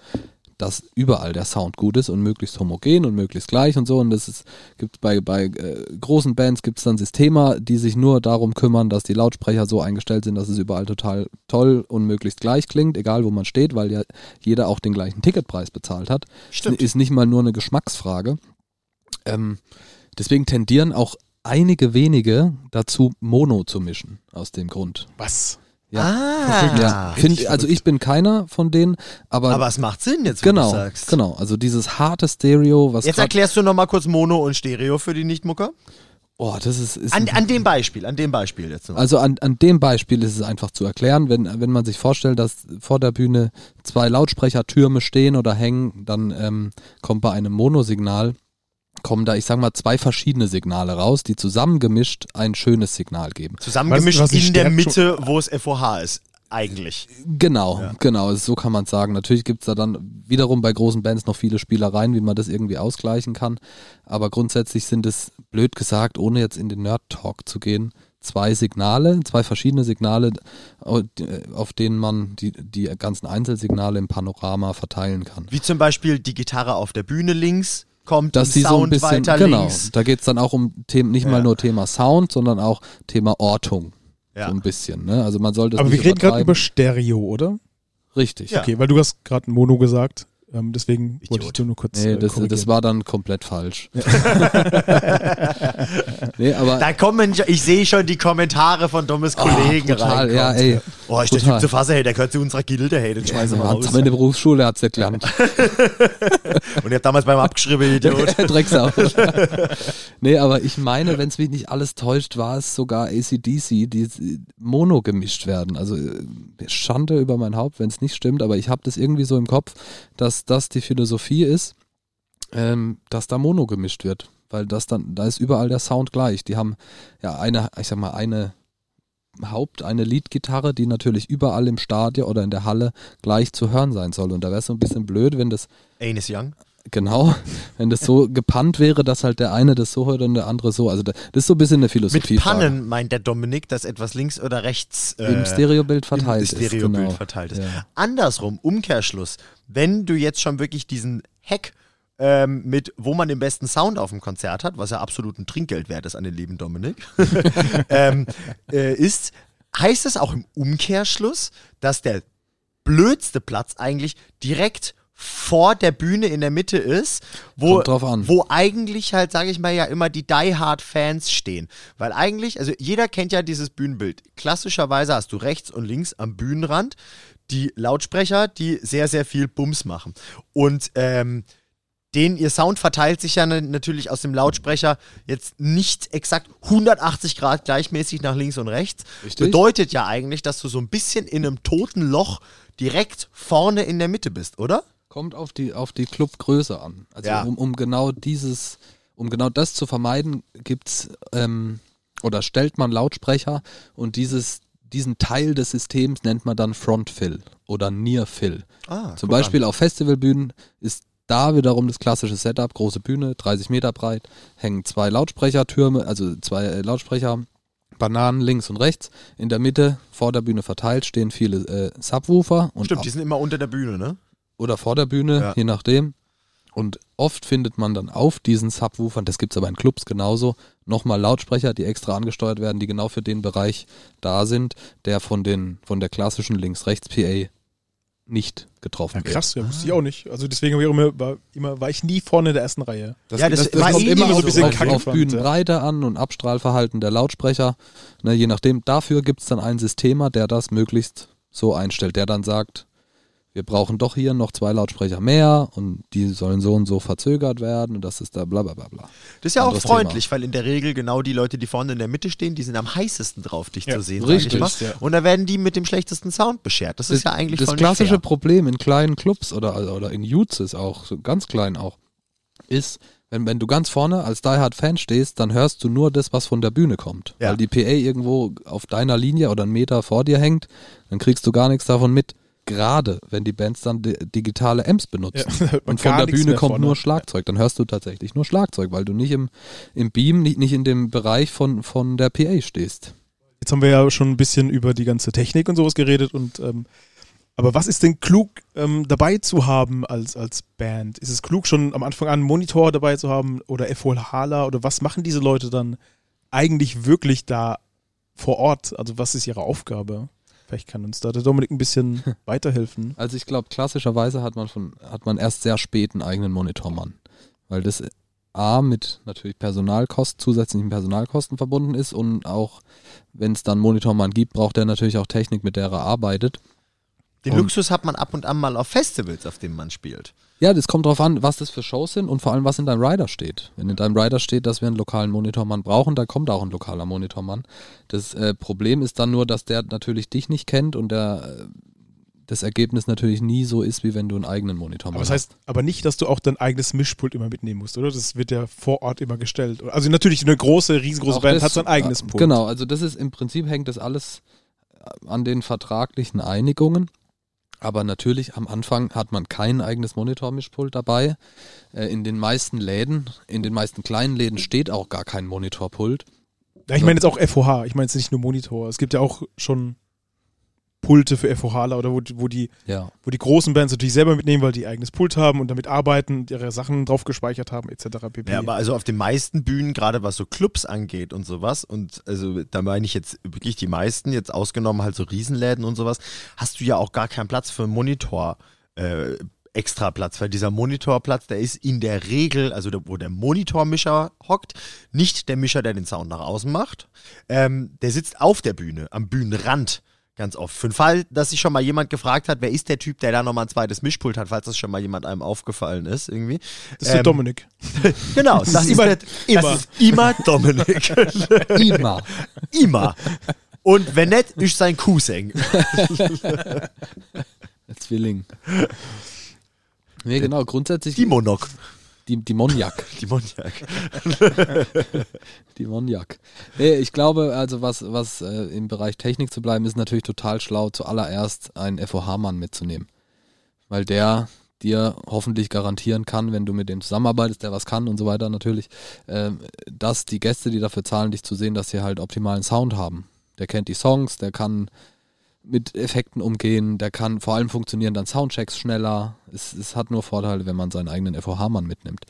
dass überall der Sound gut ist und möglichst homogen und möglichst gleich und so. Und das ist, gibt bei, bei äh, großen Bands gibt es dann Systemer, die sich nur darum kümmern, dass die Lautsprecher so eingestellt sind, dass es überall total toll und möglichst gleich klingt, egal wo man steht, weil ja jeder auch den gleichen Ticketpreis bezahlt hat. Stimmt. Ist nicht mal nur eine Geschmacksfrage. Ähm, deswegen tendieren auch einige wenige dazu, Mono zu mischen, aus dem Grund. Was? Ja. Ah, Ja, find, also ich bin keiner von denen, aber, aber es macht Sinn jetzt, wenn genau, du sagst. genau, also dieses harte Stereo, was Jetzt erklärst du nochmal kurz Mono und Stereo für die Nichtmucker. oh, das ist, ist An, an dem Beispiel, an dem Beispiel jetzt noch. also an, an dem Beispiel ist es einfach zu erklären, wenn, wenn man sich vorstellt, dass vor der Bühne zwei Lautsprechertürme stehen oder hängen, dann ähm, kommt bei einem Monosignal, kommen da, ich sag mal, zwei verschiedene Signale raus, die zusammengemischt ein schönes Signal geben. Zusammengemischt was- was in der Mitte, wo es FOH ist, eigentlich. Genau, Ja. genau, so kann man sagen. Natürlich gibt's da dann wiederum bei großen Bands noch viele Spielereien, wie man das irgendwie ausgleichen kann. Aber grundsätzlich sind es, blöd gesagt, ohne jetzt in den Nerd-Talk zu gehen, zwei Signale, zwei verschiedene Signale, auf denen man die, die ganzen Einzelsignale im Panorama verteilen kann. Wie zum Beispiel die Gitarre auf der Bühne links kommt Dass im sie so ein Sound bisschen, weiter genau, links. da geht's dann auch um Themen, nicht Ja. mal nur Thema Sound, sondern auch Thema Ortung. Ja. So ein bisschen, ne? Also man sollte es Aber wir reden gerade über Stereo, oder? Richtig. Ja. Okay, weil du hast gerade Mono gesagt. Ähm, deswegen wollte ich Idiot. dir nur kurz Nee, äh, das, das war dann komplett falsch. (laughs) nee, aber Da kommen, ich sehe schon die Kommentare von Dummes Kollegen Ah, total, reinkommen. ja, ey. Oh, ist der. Typ zu fassen, hey, der gehört zu unserer Gilde, hey, den schmeißen wir Ja, raus. der Berufsschule hat's ja gelernt. (laughs) Und ihr habt damals beim Abgeschrieben, (laughs) Idiot. Drecksau. nee, aber ich meine, wenn es mich nicht alles täuscht, war es sogar ACDC, die Mono gemischt werden. Also äh, Schande über mein Haupt, wenn es nicht stimmt, aber ich habe das irgendwie so im Kopf, dass das die Philosophie ist, ähm, dass da Mono gemischt wird. Weil das dann, da ist überall der Sound gleich. Die haben ja eine, ich sag mal, eine Haupt, eine Leadgitarre, die natürlich überall im Stadion oder in der Halle gleich zu hören sein soll. Und da wäre es so ein bisschen blöd, wenn das Anus Young. Genau, (laughs) wenn das so gepannt wäre, dass halt der eine das so hört und der andere so. Also da- das ist so ein bisschen eine Philosophie. Mit Pannen meint der Dominik, dass etwas links oder rechts äh, Im Stereobild verteilt im ist. Stereobild genau. verteilt ist. Ja. Andersrum, Umkehrschluss, wenn du jetzt schon wirklich diesen Hack ähm, mit, wo man den besten Sound auf dem Konzert hat, was ja absolut ein Trinkgeld wert ist an den lieben Dominik, (laughs) ähm, äh, ist, heißt es auch im Umkehrschluss, dass der blödste Platz eigentlich direkt vor der Bühne in der Mitte ist, wo, wo eigentlich halt, sage ich mal, ja immer die Die Hard Fans stehen. Weil eigentlich, also jeder kennt ja dieses Bühnenbild. Klassischerweise hast du rechts und links am Bühnenrand die Lautsprecher, die sehr, sehr viel Bums machen. Und ähm, den, ihr Sound verteilt sich ja na- natürlich aus dem Lautsprecher jetzt nicht exakt 180 Grad gleichmäßig nach links und rechts. Richtig. Bedeutet ja eigentlich, dass du so ein bisschen in einem toten Loch direkt vorne in der Mitte bist, oder? Kommt auf die, auf die Clubgröße an. Also Ja. um, um genau dieses, um genau das zu vermeiden, gibt's ähm, oder stellt man Lautsprecher und dieses, diesen Teil des Systems nennt man dann Frontfill oder Near-Fill. Ah, Zum Beispiel auf Festivalbühnen ist da wiederum das klassische Setup, große Bühne, 30 Meter breit, hängen zwei Lautsprechertürme, also zwei äh, Lautsprecher, Bananen links und rechts. In der Mitte, vor der Bühne verteilt, stehen viele äh, Subwoofer und Stimmt, die sind immer unter der Bühne, ne? Oder vor der Bühne, Ja. je nachdem. Und oft findet man dann auf diesen Subwoofern, das gibt's aber in Clubs genauso, nochmal Lautsprecher, die extra angesteuert werden, die genau für den Bereich da sind, der von, den, von der klassischen Links-Rechts-PA nicht getroffen Ja, wird. krass, ja, wusste ich auch nicht. Also deswegen war ich, immer, war, immer, war ich nie vorne in der ersten Reihe. Ja, das das, das war kommt eh immer so bisschen auf, kacke auf Bühnenbreite an und Abstrahlverhalten der Lautsprecher. Ne, je nachdem, dafür gibt es dann einen Systemer, der das möglichst so einstellt, der dann sagt, wir brauchen doch hier noch zwei Lautsprecher mehr und die sollen so und so verzögert werden und das ist da bla bla bla bla. Das ist ja auch freundlich, weil in der Regel genau die Leute, die vorne in der Mitte stehen, die sind am heißesten drauf, dich Ja, zu sehen. richtig, sag ich mal. ja. Und da werden die mit dem schlechtesten Sound beschert. Das ist ja eigentlich Das voll klassische fair. Problem in kleinen Clubs oder, oder in ist auch, so ganz klein auch, ist, Wenn, wenn du ganz vorne als Die Hard Fan stehst, dann hörst du nur das, was von der Bühne kommt. Ja. Weil die PA irgendwo auf deiner Linie oder einen Meter vor dir hängt, dann kriegst du gar nichts davon mit. Gerade wenn die Bands dann di digitale Amps benutzen. Ja, (laughs) Und von der Bühne kommt vorne. nur Schlagzeug. Dann hörst du tatsächlich nur Schlagzeug, weil du nicht im, im Beam, nicht, nicht in dem Bereich von, von der PA stehst. Jetzt haben wir ja schon ein bisschen über die ganze Technik und sowas geredet und ähm, aber was ist denn klug ähm, dabei zu haben als, als Band? Ist es klug, schon am Anfang an einen Monitor dabei zu haben oder FOH oder was machen diese Leute dann eigentlich wirklich da vor Ort? Also was ist ihre Aufgabe? Vielleicht kann uns da der Dominik ein bisschen (laughs) weiterhelfen. Also ich glaube, klassischerweise hat man von, hat man erst sehr spät einen eigenen Monitormann. Weil das A mit natürlich Personalkosten, zusätzlichen Personalkosten verbunden ist und auch, wenn es dann einen Monitormann gibt, braucht er natürlich auch Technik, mit der er arbeitet. Den Und- Luxus hat man ab und an mal auf Festivals, auf denen man spielt. Ja, das kommt drauf an, was das für Shows sind und vor allem, was in deinem Rider steht. Wenn in deinem Rider steht, dass wir einen lokalen Monitormann brauchen, dann kommt auch ein lokaler Monitormann. Das äh, Problem ist dann nur, dass der natürlich dich nicht kennt und der, äh, das Ergebnis natürlich nie so ist, wie wenn du einen eigenen Monitormann Aber das heißt aber nicht, dass du auch dein eigenes Mischpult immer mitnehmen musst, oder? Das wird ja vor Ort immer gestellt. Also natürlich eine große, riesengroße Auch Band das- hat sein eigenes äh, Pult. Genau, also das ist im Prinzip hängt das alles äh, an den vertraglichen Einigungen. Aber natürlich am Anfang hat man kein eigenes Monitormischpult dabei. Äh, In den meisten Läden, in den meisten kleinen Läden steht auch gar kein Monitorpult. Ja, ich meine jetzt auch FOH, ich meine jetzt nicht nur Monitor. Es gibt ja auch schon Pulte für FOHler oder wo, die- wo, die, Ja. wo die großen Bands natürlich selber mitnehmen, weil die eigenes Pult haben und damit arbeiten und ihre Sachen drauf gespeichert haben, etc. pp. Ja, aber also auf den meisten Bühnen, gerade was so Clubs angeht und sowas, und also da meine ich jetzt wirklich die meisten, jetzt ausgenommen halt so Riesenläden und sowas, hast du ja auch gar keinen Platz für einen Monitor. Äh, extra Platz, weil dieser Monitorplatz, der ist in der Regel, also der, wo der Monitormischer hockt, nicht der Mischer, der den Sound nach außen macht. Ähm, der sitzt auf der Bühne, am Bühnenrand. Ganz oft. Für den Fall, dass sich schon mal jemand gefragt hat, wer ist der Typ, der da nochmal ein zweites Mischpult hat, falls das schon mal jemand einem aufgefallen ist, irgendwie. das ist der ähm, Dominik. (laughs) Genau, das, ist, immer- der, immer. Das ist immer Dominik. (laughs) Immer. immer. Und wenn nicht, ist sein Cousin. (laughs) Der Zwilling. Nee, genau, grundsätzlich Die Monok. Die, die Moniak. (laughs) Die Moniak. (laughs) Die Moniak. Nee, ich glaube, also was, was äh, im Bereich Technik zu bleiben, ist natürlich total schlau, zuallererst einen FOH-Mann mitzunehmen. Weil der dir hoffentlich garantieren kann, wenn du mit dem zusammenarbeitest, der was kann und so weiter natürlich, ähm, dass die Gäste, die dafür zahlen, dich zu sehen, dass sie halt optimalen Sound haben. Der kennt die Songs, der kann mit Effekten umgehen, der kann vor allem funktionieren dann Soundchecks schneller. Es, es hat nur Vorteile, wenn man seinen eigenen FOH-Mann mitnimmt.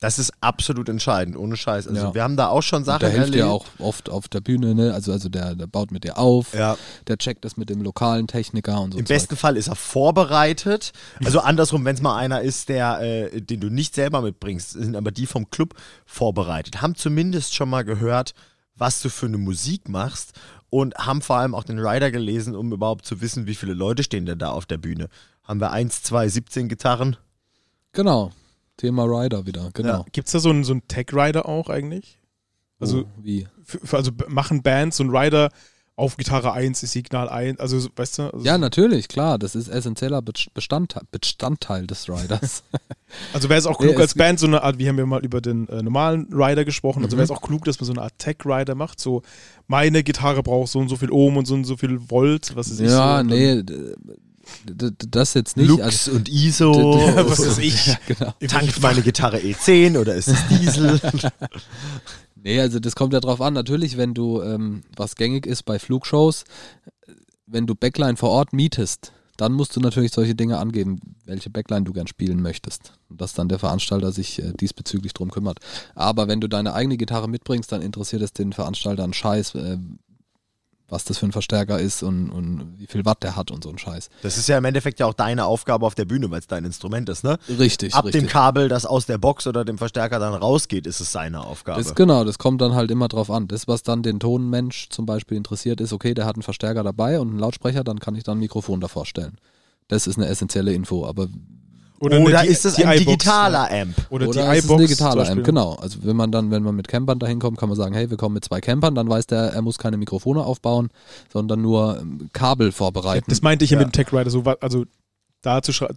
Das ist absolut entscheidend, ohne Scheiß. Also Ja. wir haben da auch schon Sachen der hilft erlebt. auch oft auf der Bühne, ne? Also, also der, der baut mit dir auf, Ja. der checkt das mit dem lokalen Techniker und so. Im Zeug. besten Fall ist er vorbereitet. Also andersrum, wenn es mal einer ist, der, äh, den du nicht selber mitbringst, sind aber die vom Club vorbereitet. Haben zumindest schon mal gehört, was du für eine Musik machst und haben vor allem auch den Rider gelesen, um überhaupt zu wissen, wie viele Leute stehen denn da auf der Bühne. Haben wir 1, 2, 17 Gitarren? Genau. Thema Rider wieder, genau. Gibt es da so einen, so einen Tech-Rider auch eigentlich? Also, oh, wie? für, für, also machen Bands so einen Rider auf Gitarre 1 ist Signal 1, also so- weißt du? Also, Ja, natürlich, klar. Das ist essentieller Best- Bestandteil, Bestandteil des Riders. (laughs) Also wäre es auch Nee, klug es als Band so eine Art, wir haben ja mal über den äh, normalen Rider gesprochen, also Mhm. wäre es auch klug, dass man so eine Art Tech-Rider macht, so meine Gitarre braucht so und so viel Ohm und so und so viel Volt, was ist ich so. ja, dann- nee, das jetzt nicht. Lux Also, und ISO. (laughs) was weiß ich. (laughs) Ja, genau. Tankt meine Gitarre E10 oder ist es Diesel? Nee, also das kommt ja drauf an. Natürlich, wenn du, ähm, was gängig ist bei Flugshows, wenn du Backline vor Ort mietest, dann musst du natürlich solche Dinge angeben, welche Backline du gern spielen möchtest. Und dass dann der Veranstalter sich äh, diesbezüglich drum kümmert. Aber wenn du deine eigene Gitarre mitbringst, dann interessiert es den Veranstalter einen Scheiß, äh, was das für ein Verstärker ist und, und wie viel Watt der hat und so ein Scheiß. Das ist ja im Endeffekt ja auch deine Aufgabe auf der Bühne, weil es dein Instrument ist, ne? Richtig, Ab richtig. dem Kabel, das aus der Box oder dem Verstärker dann rausgeht, ist es seine Aufgabe. Das, genau, das kommt dann halt immer drauf an. Das, was dann den Tonmensch zum Beispiel interessiert, ist, okay, der hat einen Verstärker dabei und einen Lautsprecher, dann kann ich dann ein Mikrofon davor stellen. Das ist eine essentielle Info, aber Oder, Oder eine, die- ist es die ein digitaler Amp? Oder, oder die ist iBox. ein zum digitaler. Amp, genau. Also wenn man dann, wenn man mit Campern dahin kommt, kann man sagen, hey, wir kommen mit zwei Campern, dann weiß der, er muss keine Mikrofone aufbauen, sondern nur ähm, Kabel vorbereiten. Das meinte ich ja, Ja. mit dem Tech Rider, so, also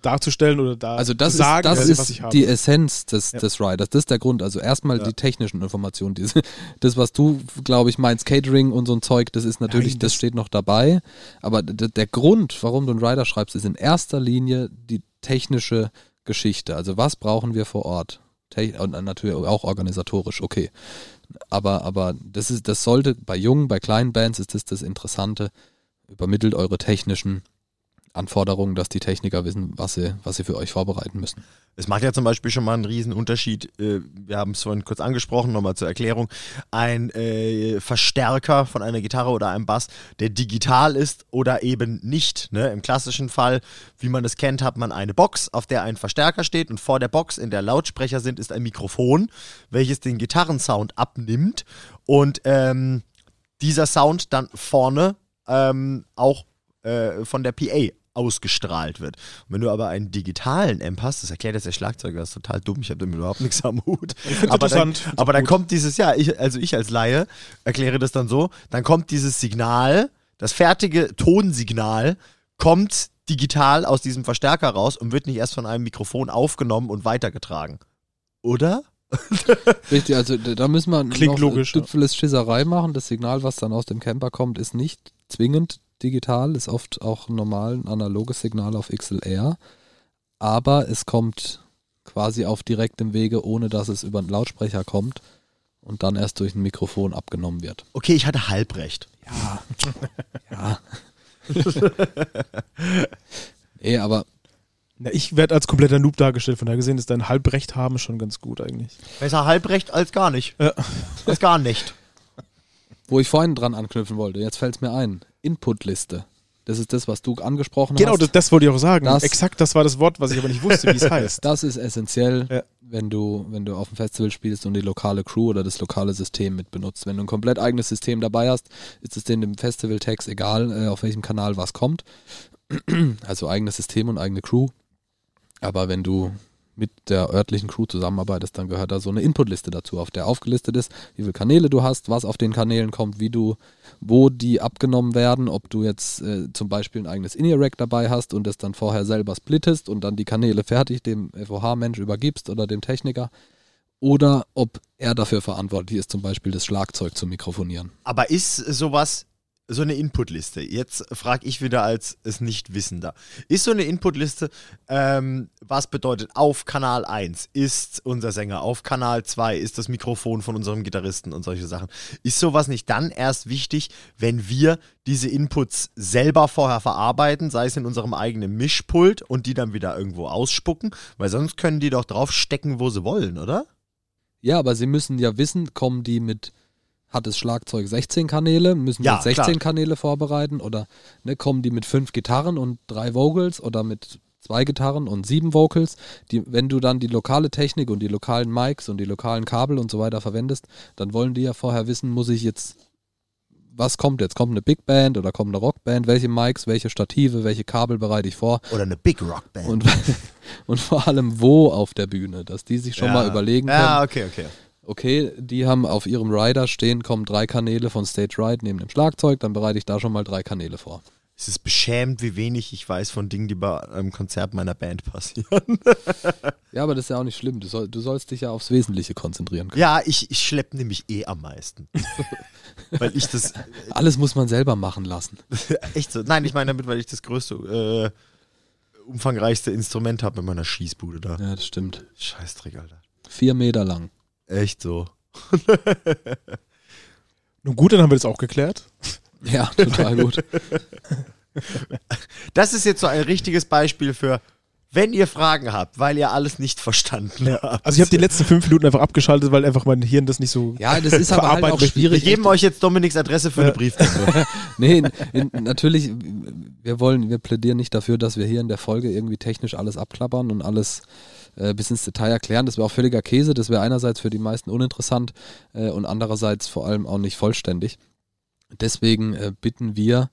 darzustellen oder da Also das zu sagen, ist, das was, was ich ist habe. die Essenz des, Ja. des Riders. Das ist der Grund. Also erstmal Ja. die technischen Informationen. Diese, das, was du, glaube ich, meinst, Catering und so ein Zeug, das ist natürlich, Nein, das, das- steht noch dabei. Aber der Grund, warum du einen Rider schreibst, ist in erster Linie die technische Geschichte. Also was brauchen wir vor Ort? Und natürlich auch organisatorisch, okay. Aber, aber das ist, das sollte bei jungen, bei kleinen Bands ist das das Interessante. Übermittelt eure technischen Anforderungen, dass die Techniker wissen, was sie, was sie für euch vorbereiten müssen. Es macht ja zum Beispiel schon mal einen riesen Unterschied. äh, Wir haben es vorhin kurz angesprochen, nochmal zur Erklärung. Ein äh, Verstärker von einer Gitarre oder einem Bass, der digital ist oder eben nicht. Ne? Im klassischen Fall, wie man es kennt, hat man eine Box, auf der ein Verstärker steht und vor der Box, in der Lautsprecher sind, ist ein Mikrofon, welches den Gitarrensound abnimmt und ähm, dieser Sound dann vorne ähm, auch äh, von der PA ausgestrahlt wird. Und wenn du aber einen digitalen Amp hast, das erklärt jetzt der Schlagzeuger, das ist total dumm, ich habe damit überhaupt nichts am Hut. find's aber dann, aber dann kommt dieses, ja, ich, also ich als Laie erkläre das dann so, dann kommt dieses Signal, das fertige Tonsignal kommt digital aus diesem Verstärker raus und wird nicht erst von einem Mikrofon aufgenommen und weitergetragen. Oder? (laughs) Richtig, also da müssen wir Klingt noch logisch, Schisserei machen. Das Signal, was dann aus dem Camper kommt, ist nicht zwingend digital, ist oft auch normal ein analoges Signal auf XLR. Aber es kommt quasi auf direktem Wege, ohne dass es über einen Lautsprecher kommt und dann erst durch ein Mikrofon abgenommen wird. Okay, ich hatte halbrecht. Ja. (laughs) (laughs) nee, aber Na, ich werde als kompletter Noob dargestellt, von daher gesehen ist dein Halbrecht haben schon ganz gut eigentlich. Besser halbrecht als gar nicht. Ja. Als gar nicht. wo ich vorhin dran anknüpfen wollte, jetzt fällt es mir ein. Inputliste. Das ist das, was du angesprochen Genau, hast. das, das wollte ich auch sagen. Das- Exakt, das war das Wort, was ich aber nicht wusste, wie es (laughs) heißt. Das ist essentiell, Ja. wenn du, wenn du auf dem Festival spielst und die lokale Crew oder das lokale System mit benutzt. Wenn du ein komplett eigenes System dabei hast, ist es dem Festival-Text egal, äh, auf welchem Kanal was kommt. (clears throat) Also eigenes System und eigene Crew. Aber wenn du mit der örtlichen Crew zusammenarbeitest, dann gehört da so eine Inputliste dazu, auf der aufgelistet ist, wie viele Kanäle du hast, was auf den Kanälen kommt, wie du, wo die abgenommen werden, ob du jetzt äh, zum Beispiel ein eigenes In-Ear-Rack dabei hast und das dann vorher selber splittest und dann die Kanäle fertig dem FOH-Mensch übergibst oder dem Techniker. Oder ob er dafür verantwortlich ist, zum Beispiel das Schlagzeug zu mikrofonieren. Aber ist sowas, so eine Inputliste, jetzt frage ich wieder als es Nichtwissender, ist so eine Inputliste, ähm, was bedeutet auf Kanal 1 ist unser Sänger, auf Kanal 2 ist das Mikrofon von unserem Gitarristen und solche Sachen. Ist sowas nicht dann erst wichtig, wenn wir diese Inputs selber vorher verarbeiten, sei es in unserem eigenen Mischpult und die dann wieder irgendwo ausspucken? Weil sonst können die doch draufstecken, wo sie wollen, oder? Ja, aber sie müssen ja wissen, kommen die mit, hat das Schlagzeug 16 Kanäle, müssen Ja, wir 16 klar. Kanäle vorbereiten oder ne, kommen die mit fünf Gitarren und drei Vocals oder mit zwei Gitarren und sieben Vocals. Die, wenn du dann die lokale Technik und die lokalen Mics und die lokalen Kabel und so weiter verwendest, dann wollen die ja vorher wissen, muss ich jetzt, was kommt jetzt? Kommt eine Big Band oder kommt eine Rockband? Welche Mics, welche Stative, welche Kabel bereite ich vor? Oder eine Big Rock Band. Und, (laughs) und vor allem wo auf der Bühne, dass die sich schon Ja. mal überlegen können Ja, okay, okay. Okay, die haben auf ihrem Rider stehen, kommen drei Kanäle von Stage Right neben dem Schlagzeug, dann bereite ich da schon mal drei Kanäle vor. Es ist beschämend, wie wenig ich weiß von Dingen, die bei einem Konzert meiner Band passieren. (laughs) Ja, aber das ist ja auch nicht schlimm. Du, soll, du sollst dich ja aufs Wesentliche konzentrieren können. Ja, ich, ich schleppe nämlich eh am meisten. (laughs) weil ich das Alles muss man selber machen lassen. (laughs) echt so. Nein, ich meine damit, weil ich das größte, äh, umfangreichste Instrument habe in meiner Schießbude da. Ja, das stimmt. Scheißdreck, Alter. Vier Meter lang. Echt so. (laughs) Nun gut, dann haben wir das auch geklärt. (laughs) Ja, total gut. (laughs) Das ist jetzt so ein richtiges Beispiel für, wenn ihr Fragen habt, weil ihr alles nicht verstanden habt. Also ich habe die letzten fünf Minuten einfach abgeschaltet, weil einfach mein Hirn das nicht so. Ja, das ist aber halt auch möchte. Wir schwierig. geben euch jetzt Dominiks Adresse für eine Brieftaube. Nee, in, in, natürlich, wir wollen, wir plädieren nicht dafür, dass wir hier in der Folge irgendwie technisch alles abklappern und alles äh, bis ins Detail erklären. Das wäre auch völliger Käse. Das wäre einerseits für die meisten uninteressant äh, und andererseits vor allem auch nicht vollständig. Deswegen äh, bitten wir,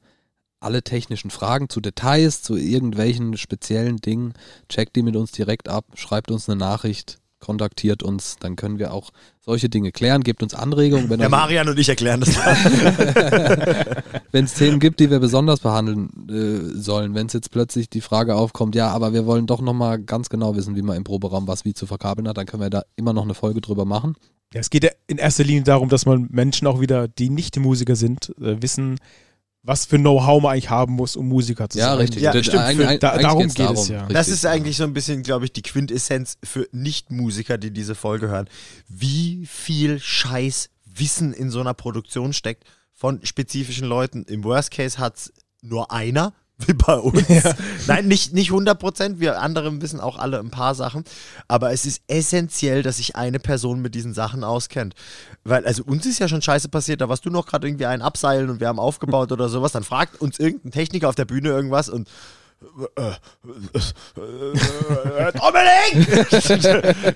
alle technischen Fragen zu Details, zu irgendwelchen speziellen Dingen, checkt die mit uns direkt ab, schreibt uns eine Nachricht, kontaktiert uns, dann können wir auch solche Dinge klären, gebt uns Anregungen, wenn Der Marian und ich erklären das (laughs) wenn es Themen gibt, die wir besonders behandeln äh, sollen, wenn es jetzt plötzlich die Frage aufkommt, ja, aber wir wollen doch nochmal ganz genau wissen, wie man im Proberaum was wie zu verkabeln hat, dann können wir da immer noch eine Folge drüber machen. Ja, es geht ja in erster Linie darum, dass man Menschen auch wieder, die nicht Musiker sind, äh, wissen, was für Know-how man eigentlich haben muss, um Musiker zu Ja, sein. richtig. Ja, Das- stimmt. Für- da- darum geht es ja. Das ist eigentlich so ein bisschen, glaube ich, die Quintessenz für Nicht-Musiker, die diese Folge hören. Wie viel Scheiß Wissen in so einer Produktion steckt von spezifischen Leuten. Im Worst Case hat es nur einer, wie bei uns. Nein, nicht, nicht 100 Prozent. Wir anderen wissen auch alle ein paar Sachen. Aber es ist essentiell, dass sich eine Person mit diesen Sachen auskennt. Weil, also uns ist ja schon Scheiße passiert, da warst du noch gerade irgendwie einen abseilen und wir haben aufgebaut oder sowas. Dann fragt uns irgendein Techniker auf der Bühne irgendwas und äh, äh, (laughs) Dominik!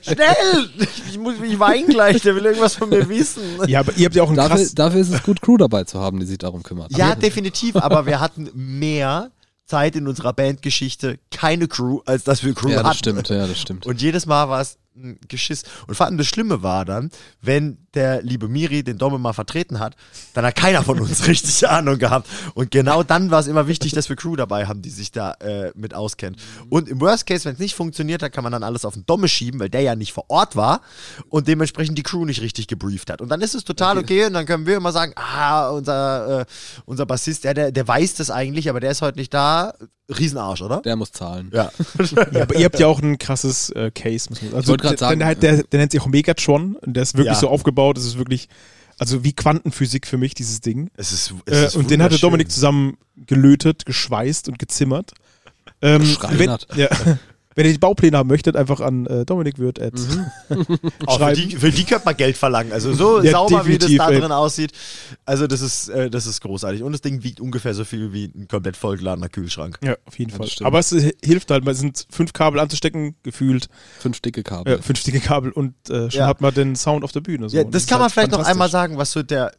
Schnell! Ich, muss, ich weine gleich, der will irgendwas von mir wissen. Ja, aber ihr habt ja auch einen Dafür, krass. dafür ist es gut, Crew dabei zu haben, die sich darum kümmert. Ja, definitiv, aber wir hatten mehr Zeit in unserer Bandgeschichte, keine Crew, als dass wir Crew ja, hatten. das stimmt, ja, das stimmt. Und jedes Mal war es ein Geschiss. Und vor allem das Schlimme war dann, wenn der liebe Miri den Domme mal vertreten hat, dann hat keiner von uns (laughs) richtig Ahnung gehabt. Und genau dann war es immer wichtig, dass wir Crew dabei haben, die sich da äh, mit auskennt. Und im Worst Case, wenn es nicht funktioniert hat, kann man dann alles auf den Domme schieben, weil der ja nicht vor Ort war und dementsprechend die Crew nicht richtig gebrieft hat. Und dann ist es total okay, und dann können wir immer sagen, ah, unser, äh, unser Bassist, der, der, der weiß das eigentlich, aber der ist heute nicht da. Riesenarsch, oder? Der muss zahlen. Ja. (laughs) Ja, aber ihr habt ja auch ein krasses äh, Case. Muss man, also wollte grad der, sagen, der, der, der nennt sich auch Megatron. Und der ist wirklich Ja. so aufgebaut. Das ist wirklich, also wie Quantenphysik für mich, dieses Ding. Es ist, es Äh, ist und den hatte. Dominik zusammen gelötet, geschweißt und gezimmert. Ähm, wenn, ja, (laughs) wenn ihr die Baupläne haben möchtet, einfach an äh, Dominik Wirth at (laughs) Auch für, schreiben. die, für die könnte man Geld verlangen. Also so Ja, sauber, wie das da ey. drin aussieht. Also das ist, äh, das ist großartig. Und das Ding wiegt ungefähr so viel wie ein komplett vollgeladener Kühlschrank. Ja, auf jeden Ja, Fall. das stimmt. Aber es hilft halt, es sind fünf Kabel anzustecken, gefühlt, Fünf dicke Kabel. äh, fünf dicke Kabel und äh, schon Ja. hat man den Sound auf der Bühne. So. Ja, das ist kann man halt vielleicht noch einmal sagen, was so der,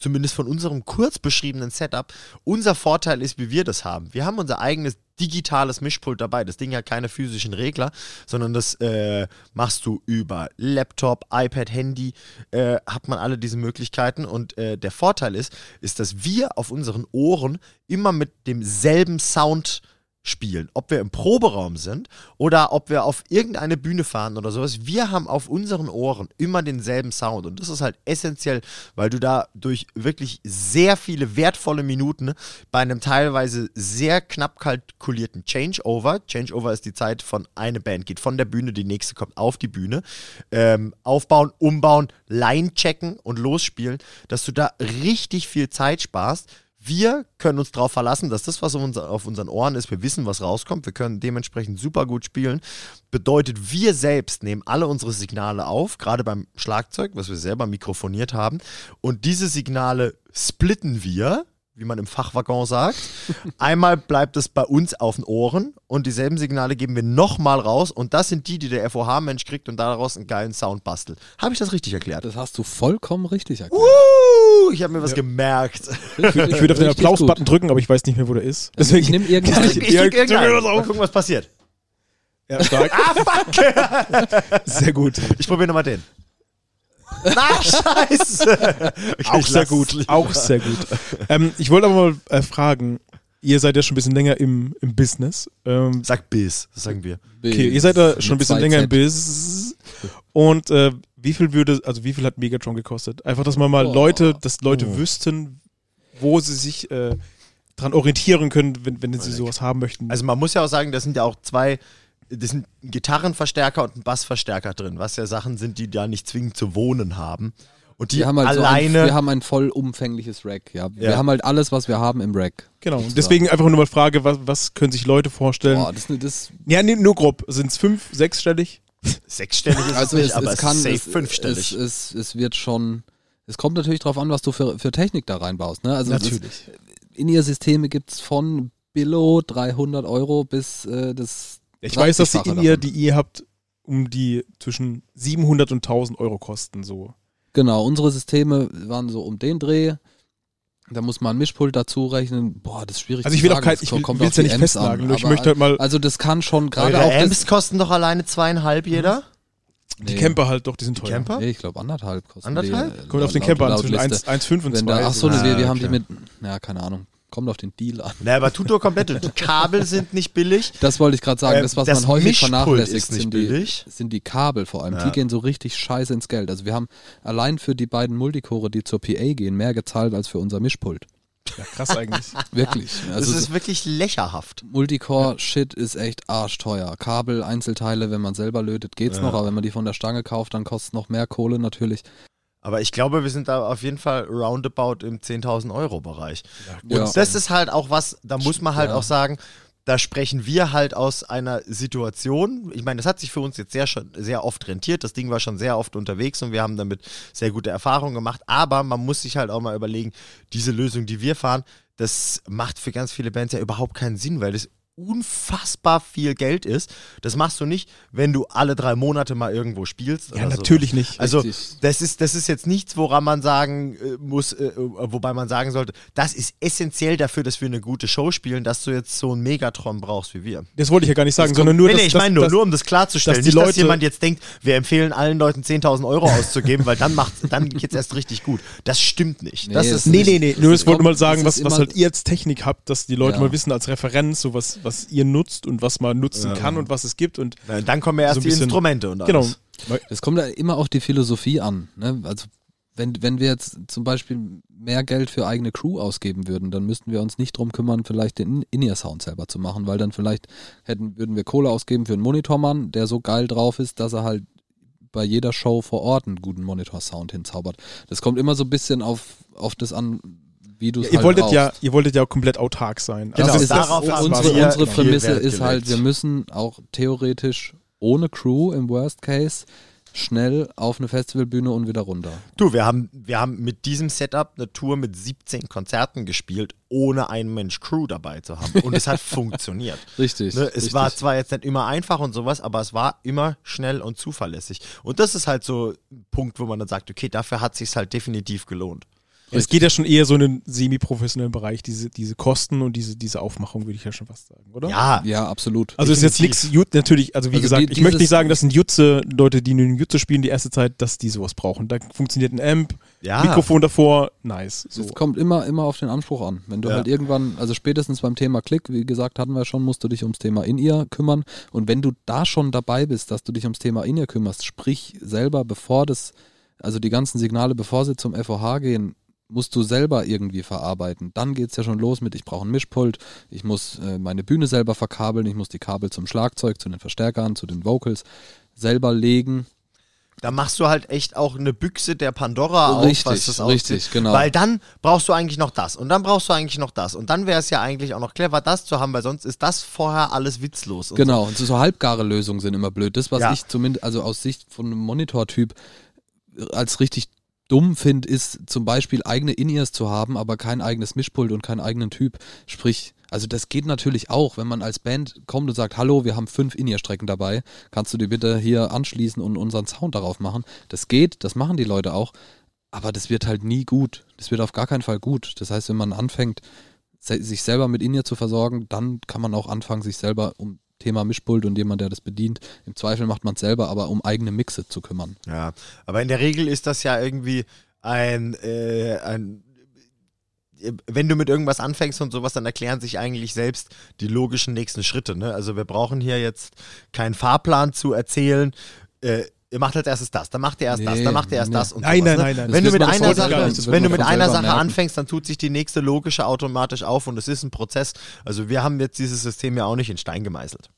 zumindest von unserem kurz beschriebenen Setup, unser Vorteil ist, wie wir das haben. Wir haben unser eigenes digitales Mischpult dabei. Das Ding hat keine physischen Regler, sondern das äh, machst du über Laptop, iPad, Handy, äh, hat man alle diese Möglichkeiten. Und äh, der Vorteil ist, ist, dass wir auf unseren Ohren immer mit demselben Sound spielen. Ob wir im Proberaum sind oder ob wir auf irgendeine Bühne fahren oder sowas. Wir haben auf unseren Ohren immer denselben Sound. Und das ist halt essentiell, weil du da durch wirklich sehr viele wertvolle Minuten bei einem teilweise sehr knapp kalkulierten Changeover, Changeover ist die Zeit von eine Band geht von der Bühne, die nächste kommt auf die Bühne, ähm, aufbauen, umbauen, Line checken und losspielen, dass du da richtig viel Zeit sparst. Wir können uns darauf verlassen, dass das, was auf, unser, auf unseren Ohren ist, wir wissen, was rauskommt. Wir können dementsprechend super gut spielen. Bedeutet, wir selbst nehmen alle unsere Signale auf, gerade beim Schlagzeug, was wir selber mikrofoniert haben. Und diese Signale splitten wir, wie man im Fachwaggon sagt. Einmal bleibt es bei uns auf den Ohren und dieselben Signale geben wir nochmal raus. Und das sind die, die der FOH-Mensch kriegt und daraus einen geilen Sound bastelt. Habe ich das richtig erklärt? Das hast du vollkommen richtig erklärt. Uh, ich habe mir was gemerkt. Ich würde auf den Applaus-Button drücken, aber ich weiß nicht mehr, wo der ist. Deswegen, (laughs) ich nehme irgendeinen. Ich, ich Ja, drück irgendeinen. drück das auf. Mal gucken, was passiert. Ja, stark. Ah, fuck! (laughs) Sehr gut. Ich probiere nochmal den. Na, scheiße! Okay, (laughs) Auch sehr gut. lieber. Auch sehr gut. Ähm, ich wollte aber mal äh, fragen, ihr seid ja schon ein bisschen länger im, im Business. Ähm, Sag bis, das sagen wir. okay, ihr seid da schon ein bisschen länger im. Business. Und äh, wie viel würde, also wie viel hat Megatron gekostet? Einfach, dass man mal Oh. Leute, dass Leute Oh. wüssten, wo sie sich äh, dran orientieren können, wenn, wenn sie sowas haben möchten. Also man muss ja auch sagen, das sind ja auch zwei, das sind ein Gitarrenverstärker und ein Bassverstärker drin, was ja Sachen sind, die da nicht zwingend zu wohnen haben. Und die Wir haben halt alleine. so ein, wir haben ein vollumfängliches Rack, ja. Wir Ja. haben halt alles, was wir haben im Rack. genau. sozusagen. Deswegen einfach nur mal Frage, was, was können sich Leute vorstellen? Boah, das, das, Ja, nee, nur grob. Sind es fünf, sechsstellig? (laughs) sechsstellig ist also es nicht, es, aber es kann, ist safe es, fünfstellig. Es, es, es wird schon, es kommt natürlich drauf an, was du für, für Technik da reinbaust. Ne? Also Es, in ihr Systeme gibt es von Billo 300 Euro bis äh, das Ich weiß, dass die 30-fache in ihr, die ihr habt, um die zwischen 700 und 1000 Euro kosten. So. Genau, unsere Systeme waren so um den Dreh. Da muss man ein Mischpult dazu rechnen. Boah, das ist schwierig Also ich will auch sagen. kein, Das ich will, kommt will's ja die nicht Amps festnageln. an, ich möchte halt mal. Also das kann schon gerade auch Amps das, kosten doch alleine zweieinhalb jeder? Die Nee. Camper halt doch, die sind Die teuer. Camper? Nee, ich glaube anderthalb kosten Anderthalb? die. äh, Kommt auf den laut- Camper an, zwischen Liste. 1 1,5 und Wenn 2. da, ach so, Ah, nee, wir, wir haben okay. die mit, ja, keine Ahnung. Kommt auf den Deal an. Na, aber Tutor komplett. Die Kabel sind nicht billig. Das wollte ich gerade sagen. Ähm, das, was das man häufig Mischpult vernachlässigt, ist nicht sind die, billig. sind die Kabel vor allem. Ja. Die gehen so richtig scheiße ins Geld. Also wir haben allein für die beiden Multicore, die zur PA gehen, mehr gezahlt als für unser Mischpult. Ja, krass eigentlich. (laughs) Wirklich. Das Also ist wirklich lächerhaft. Multicore-Shit ist echt arschteuer. Kabel, Einzelteile, wenn man selber lötet, geht's Ja. noch, aber wenn man die von der Stange kauft, dann kostet es noch mehr Kohle natürlich. Aber ich glaube, wir sind da auf jeden Fall roundabout im 10.000 Euro Bereich. Und Ja. das ist halt auch was, da muss man halt Ja. auch sagen, da sprechen wir halt aus einer Situation. Ich meine, das hat sich für uns jetzt sehr, schon, sehr oft rentiert. Das Ding war schon sehr oft unterwegs und wir haben damit sehr gute Erfahrungen gemacht. Aber man muss sich halt auch mal überlegen, diese Lösung, die wir fahren, das macht für ganz viele Bands ja überhaupt keinen Sinn, weil das unfassbar viel Geld ist. Das machst du nicht, wenn du alle drei Monate mal irgendwo spielst. Ja, oder natürlich nicht. Also Richtig. das ist, das ist jetzt nichts, woran man sagen äh, muss, äh, wobei man sagen sollte, das ist essentiell dafür, dass wir eine gute Show spielen, dass du jetzt so einen Megatron brauchst wie wir. Das wollte ich ja gar nicht sagen, Das sondern kommt- nur, nee, dass, nee, ich dass- meine nur, dass- nur um das klarzustellen, dass die nicht, dass Leute- jemand jetzt denkt, wir empfehlen allen Leuten 10.000 Euro auszugeben, weil dann macht, dann geht's erst richtig gut. Das stimmt nicht. Nee, das ist Nee, nicht- nee, nee. es Nur ich wollte mal sagen, was, was halt ihr als Technik habt, dass die Leute Ja. mal wissen als Referenz, so was, was ihr nutzt und was man nutzen kann und was es gibt. Und Na, Dann kommen ja erst So die bisschen- Instrumente und genau. alles. Es kommt ja immer auf die Philosophie an. Ne? Also wenn, wenn wir jetzt zum Beispiel mehr Geld für eigene Crew ausgeben würden, dann müssten wir uns nicht drum kümmern, vielleicht den In-Ear-Sound selber zu machen, weil dann vielleicht hätten, würden wir Kohle ausgeben für einen Monitormann, der so geil drauf ist, dass er halt bei jeder Show vor Ort einen guten Monitor-Sound hinzaubert. Das kommt immer so ein bisschen auf, auf das an, wie du es ihr halt wolltet brauchst. ja, ihr wolltet ja auch komplett autark sein. Genau, ist darauf das, unsere, wir unsere Prämisse ist halt, wir müssen auch theoretisch ohne Crew im Worst Case schnell auf eine Festivalbühne und wieder runter. Du, wir haben, wir haben mit diesem Setup eine Tour mit 17 Konzerten gespielt, ohne einen Mensch Crew dabei zu haben. Und es hat (laughs) funktioniert. Richtig. Ne, es richtig. war zwar jetzt nicht immer einfach und sowas, aber es war immer schnell und zuverlässig. Und das ist halt so ein Punkt, wo man dann sagt, okay, dafür hat sich halt definitiv gelohnt. Es geht ja schon eher so in den semi-professionellen Bereich, diese, diese Kosten und diese, diese Aufmachung, würde ich ja schon fast sagen, oder? Ja, Ja, absolut. Also ist jetzt definitiv. nichts, Jut- natürlich, also wie Also gesagt, die- ich möchte nicht sagen, das sind Jutze, Leute, die nur in Jutze spielen die erste Zeit, dass die sowas brauchen. Da funktioniert ein Amp, ja. Mikrofon davor, nice. So. Es kommt immer, immer auf den Anspruch an. Wenn du Ja. halt irgendwann, also spätestens beim Thema Klick, wie gesagt, hatten wir schon, musst du dich ums Thema In-Ear kümmern. Und wenn du da schon dabei bist, dass du dich ums Thema In-Ear kümmerst, sprich selber, bevor das, also die ganzen Signale, bevor sie zum FOH gehen, musst du selber irgendwie verarbeiten. Dann geht's ja schon los mit, ich brauche ein Mischpult, ich muss äh, meine Bühne selber verkabeln, ich muss die Kabel zum Schlagzeug, zu den Verstärkern, zu den Vocals selber legen. Da machst du halt echt auch eine Büchse der Pandora auf, Richtig, was das richtig, aussieht. genau. Weil dann brauchst du eigentlich noch das und dann brauchst du eigentlich noch das und dann wäre es ja eigentlich auch noch clever, das zu haben, weil sonst ist das vorher alles witzlos. Und Genau, und so, so halbgare Lösungen sind immer blöd. Das, was Ja. ich zumindest, also aus Sicht von einem Monitortyp als richtig dumm finde, ist zum Beispiel eigene In-Ears zu haben, aber kein eigenes Mischpult und keinen eigenen Typ. Sprich, also das geht natürlich auch, wenn man als Band kommt und sagt, hallo, wir haben fünf In-Ear-Strecken dabei, kannst du dir bitte hier anschließen und unseren Sound darauf machen. Das geht, das machen die Leute auch, aber das wird halt nie gut. Das wird auf gar keinen Fall gut. Das heißt, wenn man anfängt, sich selber mit In-Ear zu versorgen, dann kann man auch anfangen, sich selber um Thema Mischpult und jemand, der das bedient. Im Zweifel macht man es selber, aber um eigene Mixe zu kümmern. Ja, aber in der Regel ist das ja irgendwie ein, äh, ein wenn du mit irgendwas anfängst und sowas, dann erklären sich eigentlich selbst die logischen nächsten Schritte. Ne? Also wir brauchen hier jetzt keinen Fahrplan zu erzählen. Äh, ihr macht als erstes das, dann macht ihr erst das, Nee, dann macht ihr erst nee. das und Nein, sowas, nein, ne? nein, nein. Wenn Das du mit einer Sache, nicht, das wenn du mit einer Sache merken. anfängst, dann tut sich die nächste logische automatisch auf und es ist ein Prozess. Also wir haben jetzt dieses System ja auch nicht in Stein gemeißelt.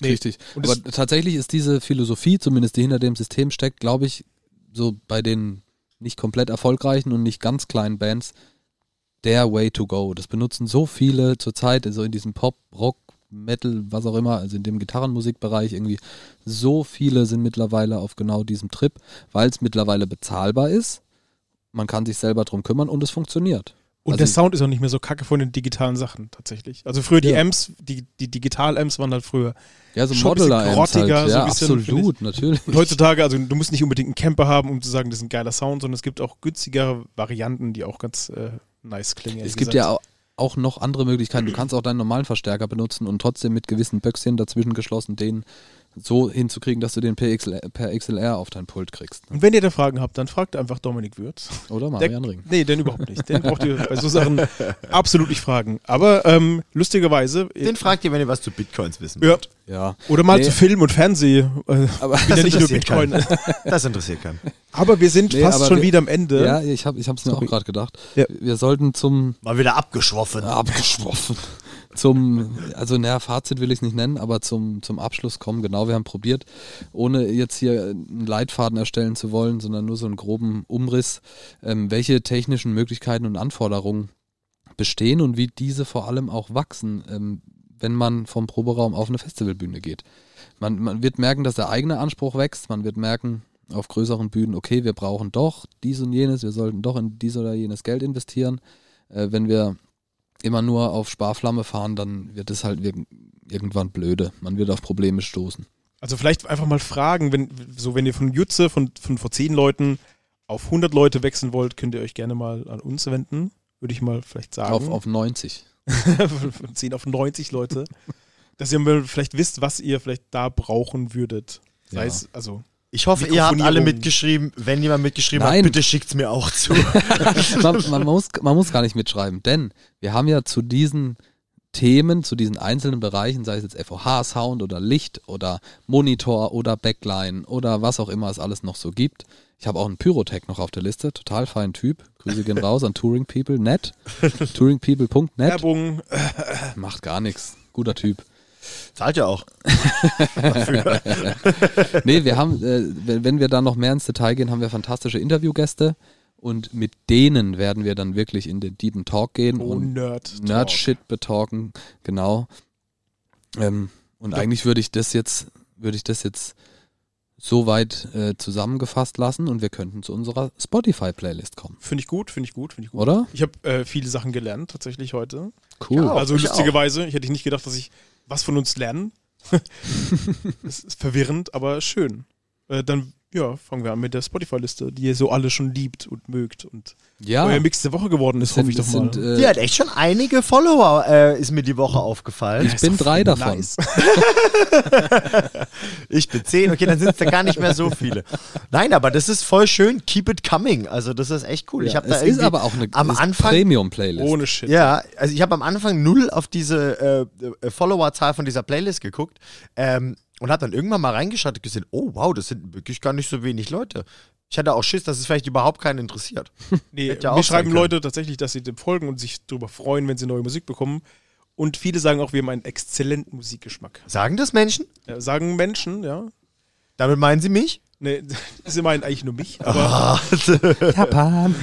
Nee. Richtig. Und Aber tatsächlich ist diese Philosophie, zumindest die hinter dem System steckt, glaube ich, so bei den nicht komplett erfolgreichen und nicht ganz kleinen Bands der Way to go. Das benutzen so viele zurzeit, so in diesem Pop, Rock, Metal, was auch immer, also in dem Gitarrenmusikbereich irgendwie. So viele sind mittlerweile auf genau diesem Trip, weil es mittlerweile bezahlbar ist. Man kann sich selber drum kümmern und es funktioniert. Und Also- der Sound ist auch nicht mehr so kacke von den digitalen Sachen tatsächlich. Also früher die Ja. Amps, die, die Digital-Amps waren halt früher. Ja, so Schon ein bisschen Modeler-Amps grottiger, halt. so Ja, ein bisschen, absolut, natürlich. Und heutzutage, also du musst nicht unbedingt einen Camper haben, um zu sagen, das ist ein geiler Sound, sondern es gibt auch günstigere Varianten, die auch ganz äh, nice klingen. Es gibt ja auch, auch noch andere Möglichkeiten. Du kannst auch deinen normalen Verstärker benutzen und trotzdem mit gewissen Böckchen dazwischen geschlossen den so hinzukriegen, dass du den per XLR, per XLR auf dein Pult kriegst. Ne? Und wenn ihr da Fragen habt, dann fragt einfach Dominik Würth. Oder Marian Ring. Nee, den überhaupt nicht. Den braucht ihr bei so Sachen (laughs) absolut nicht fragen. Aber ähm, lustigerweise. Den fragt ihr, wenn ihr was zu Bitcoins wissen ja, wollt. Ja. oder mal Nee. zu Film und Fernsehen. Äh, Aber ja nicht nur Bitcoin. (laughs) Das interessiert keinen. Aber wir sind Nee, fast schon wir- wieder am Ende. ja, ich habe es mir auch gerade gedacht. Ja. Wir sollten zum Mal wieder abgeschwoffen. abgeschwoffen. Zum, also naja, Fazit will ich es nicht nennen, aber zum, zum Abschluss kommen. Genau, wir haben probiert, ohne jetzt hier einen Leitfaden erstellen zu wollen, sondern nur so einen groben Umriss, ähm, welche technischen Möglichkeiten und Anforderungen bestehen und wie diese vor allem auch wachsen, ähm, wenn man vom Proberaum auf eine Festivalbühne geht. Man, man wird merken, dass der eigene Anspruch wächst, man wird merken, auf größeren Bühnen, okay, wir brauchen doch dies und jenes, wir sollten doch in dies oder jenes Geld investieren. Äh, wenn wir immer nur auf Sparflamme fahren, dann wird es halt irgendwann blöde. Man wird auf Probleme stoßen. Also vielleicht einfach mal fragen, wenn, so wenn ihr von Jutze, von, von vor 10 Leuten auf 100 Leute wechseln wollt, könnt ihr euch gerne mal an uns wenden. Würde ich mal vielleicht sagen. Auf, auf 90. (laughs) von von 10 auf 90 Leute. (laughs) dass ihr mal vielleicht wisst, was ihr vielleicht da brauchen würdet. Sei Ja. es, also. Ich hoffe, ihr habt alle mitgeschrieben. Wenn jemand mitgeschrieben Nein. hat, bitte schickt's mir auch zu. (laughs) man, man, muss, man muss gar nicht mitschreiben, denn wir haben ja zu diesen Themen, zu diesen einzelnen Bereichen, sei es jetzt FOH-Sound oder Licht oder Monitor oder Backline oder was auch immer es alles noch so gibt. Ich habe auch einen Pyrotech noch auf der Liste, total fein Typ. Grüße gehen raus an Touring People, net. (laughs) touringpeople.net. Werbung. Macht gar nichts. Guter Typ. Zahlt ja auch. (laughs) Nee, wir haben, äh, wenn, wenn wir da noch mehr ins Detail gehen, haben wir fantastische Interviewgäste und mit denen werden wir dann wirklich in den deepen Talk gehen Oh, und Nerd. Nerd-Shit betalken, genau. Ähm, und eigentlich würde ich das jetzt, würde ich das jetzt so weit äh, zusammengefasst lassen und wir könnten zu unserer Spotify-Playlist kommen, Finde ich gut, finde ich gut, finde ich gut. oder? Ich habe äh, viele Sachen gelernt, tatsächlich heute. Cool. Ja, also lustigerweise, ich hätte nicht gedacht, dass ich was von uns lerne. das (laughs) ist verwirrend, aber schön. Äh, dann, ja, fangen wir an mit der Spotify-Liste, die ihr so alle schon liebt und mögt und Ja, euer Mix der Woche geworden ist, hoffe ich sind, doch mal. sind, Die äh, hat echt schon einige Follower, äh, ist mir die Woche aufgefallen. ich bin drei davon. Nice. (laughs) Ich bin zehn, okay, dann sind es da gar nicht mehr so viele. Nein, aber das ist voll schön. Keep it coming. Also, das ist echt cool. ich Ja, habe da es irgendwie ist aber auch eine am ist Anfang Premium-Playlist. Ohne Shit. Ja, also ich habe am Anfang null auf diese äh, äh, Followerzahl von dieser Playlist geguckt ähm, und habe dann irgendwann mal reingeschaut und gesehen, oh wow, das sind wirklich gar nicht so wenig Leute. Ich hatte auch Schiss, dass es vielleicht überhaupt keinen interessiert. (laughs) Nee, ja mir schreiben können. Leute tatsächlich, dass sie dem folgen und sich darüber freuen, wenn sie neue Musik bekommen. Und viele sagen auch, wir haben einen exzellenten Musikgeschmack. Sagen das Menschen? Ja, sagen Menschen, ja. Damit meinen sie mich? Nee, (laughs) sie meinen eigentlich nur mich. Aber (laughs) Ah, Japan.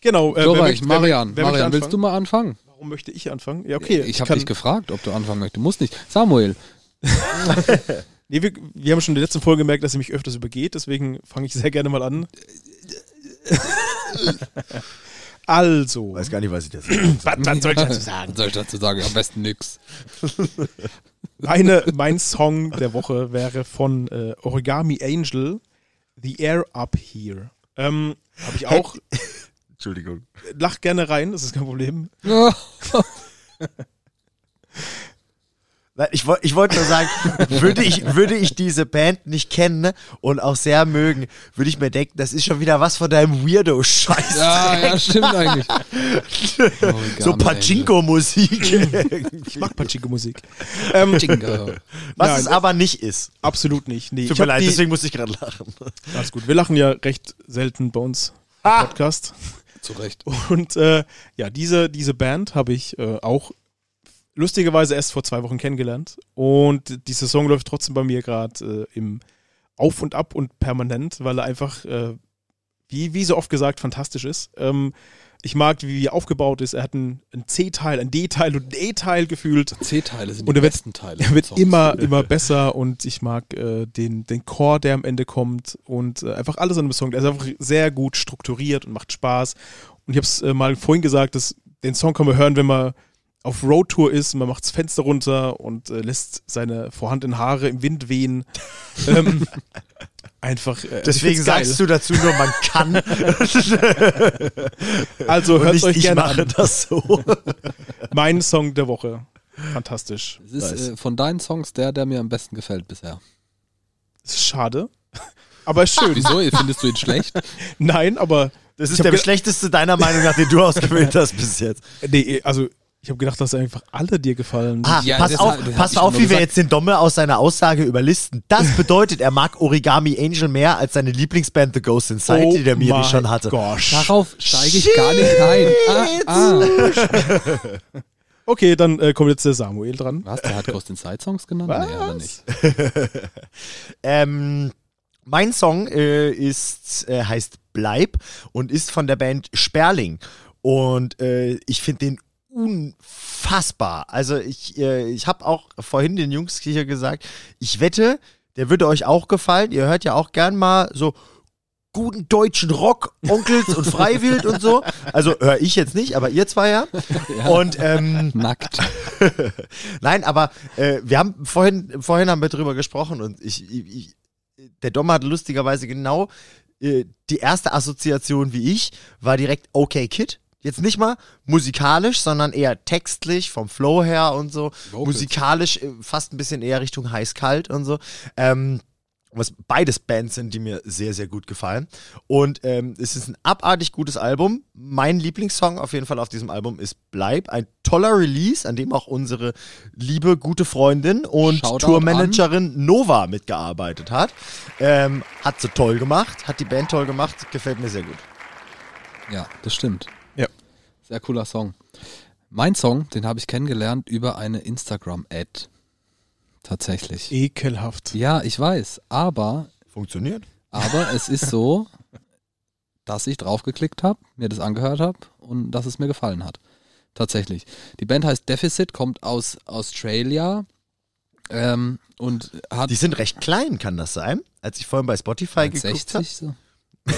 genau. Äh, Dora, wer ich, möchte- wer Marian, wer möchte Marian, willst du mal anfangen? Warum möchte ich anfangen? Ja, okay. ich habe kann- dich gefragt, ob du anfangen möchtest. Du musst nicht. Samuel, (laughs) Nee, wir, wir haben schon in der letzten Folge gemerkt, dass sie mich öfters übergeht, deswegen fange ich sehr gerne mal an. (laughs) also, weiß gar nicht, was ich das (clears throat) was, was soll ich dazu sagen? was soll ich dazu sagen? Am besten nix. (laughs) Meine, mein Song der Woche wäre von äh, Origami Angel, The Air Up Here. Ähm, Habe ich auch. Entschuldigung. Lach gerne rein, das ist kein Problem. Ich, ich wollte nur sagen, würde ich, würde ich diese Band nicht kennen ne, und auch sehr mögen, würde ich mir denken, das ist schon wieder was von deinem Weirdo-Scheiß. Ja, ja, stimmt eigentlich. so Pachinko-Musik. Ich mag Pachinko-Musik. Ähm, was Nein, es aber nicht ist. absolut nicht. Nee, Tut mir leid, die, deswegen musste ich gerade lachen. Alles gut. Wir lachen ja recht selten bei uns im Ah. Podcast. Zu Recht. Und äh, ja, diese, diese Band habe ich äh, auch lustigerweise erst vor zwei Wochen kennengelernt. Und dieser Song läuft trotzdem bei mir gerade äh, im Auf und Ab und permanent, weil er einfach, äh, wie, wie so oft gesagt, fantastisch ist. Ähm, ich mag, wie er aufgebaut ist. Er hat ein, ein C-Teil, ein D-Teil und ein E-Teil gefühlt. C-Teile sind Und die er besten Teile. Er wird Songs. immer, (laughs) immer besser und ich mag äh, den, den Chor, der am Ende kommt und äh, einfach alles an dem Song. Der ist einfach sehr gut strukturiert und macht Spaß. Und ich habe es äh, mal vorhin gesagt, dass den Song kann man hören, wenn man auf Roadtour ist, man macht das Fenster runter und äh, lässt seine vorhandenen Haare im Wind wehen. (laughs) ähm, einfach. Äh, Deswegen sagst du dazu nur, man kann (laughs) Also und hört nicht, euch ich gerne mache an. das so. (laughs) Mein Song der Woche. Fantastisch. Es ist Nice. äh, von deinen Songs der, der mir am besten gefällt bisher. Das ist schade. Aber ist schön. Wieso? Findest du ihn schlecht? Nein, aber Das Ich ist der schlechteste deiner Meinung nach, den du ausgewählt hast bis jetzt. nee, also ich habe gedacht, dass einfach alle dir gefallen. Ah, Ja, pass auf, pass auf, wie wir gesagt. jetzt den Domme aus seiner Aussage überlisten. Das (laughs) bedeutet, er mag Origami Angel mehr als seine Lieblingsband The Ghost Inside, Oh die der Miri schon hatte. Gosh. Darauf steige ich gar nicht ein. Ah, ah. (laughs) Okay, dann äh, kommt jetzt der Samuel dran. Was? Der hat Ghost Inside Songs genannt? Nee, aber nicht. (laughs) Ähm, mein Song äh, ist, äh, heißt Bleib und ist von der Band Sperling. Und äh, ich finde den unfassbar. Also ich, äh, ich habe auch vorhin den Jungs hier gesagt, ich wette, der würde euch auch gefallen. Ihr hört ja auch gern mal so guten deutschen Rock, Onkels und Freiwild und so. Also höre ich jetzt nicht, aber ihr zwei ja. Und ähm, (laughs) Nackt. (laughs) Nein, aber äh, wir haben vorhin, vorhin haben wir drüber gesprochen und ich, ich, ich der Dom hat lustigerweise genau äh, die erste Assoziation wie ich, war direkt Okay Kid. Jetzt nicht mal musikalisch, sondern eher textlich, vom Flow her und so. Vocals. Musikalisch äh, fast ein bisschen eher Richtung heiß-kalt und so. Ähm, was beides Bands sind, die mir sehr, sehr gut gefallen. Und ähm, es ist ein abartig gutes Album. Mein Lieblingssong auf jeden Fall auf diesem Album ist Bleib. Ein toller Release, an dem auch unsere liebe, gute Freundin und Shoutout Tourmanagerin Nova mitgearbeitet hat. Ähm, hat sie toll gemacht, hat die Band toll gemacht, gefällt mir sehr gut. Ja, das stimmt. Sehr cooler Song. Mein Song, den habe ich kennengelernt über eine Instagram-Ad. Tatsächlich. Ekelhaft. Ja, ich weiß, aber, Funktioniert. aber es ist so, (laughs) dass ich draufgeklickt habe, mir das angehört habe und dass es mir gefallen hat. Tatsächlich. Die Band heißt Deficit, kommt aus Australia ähm, und hat Die sind recht klein, kann das sein? Als ich vorhin bei Spotify geguckt habe. 60 so. (laughs)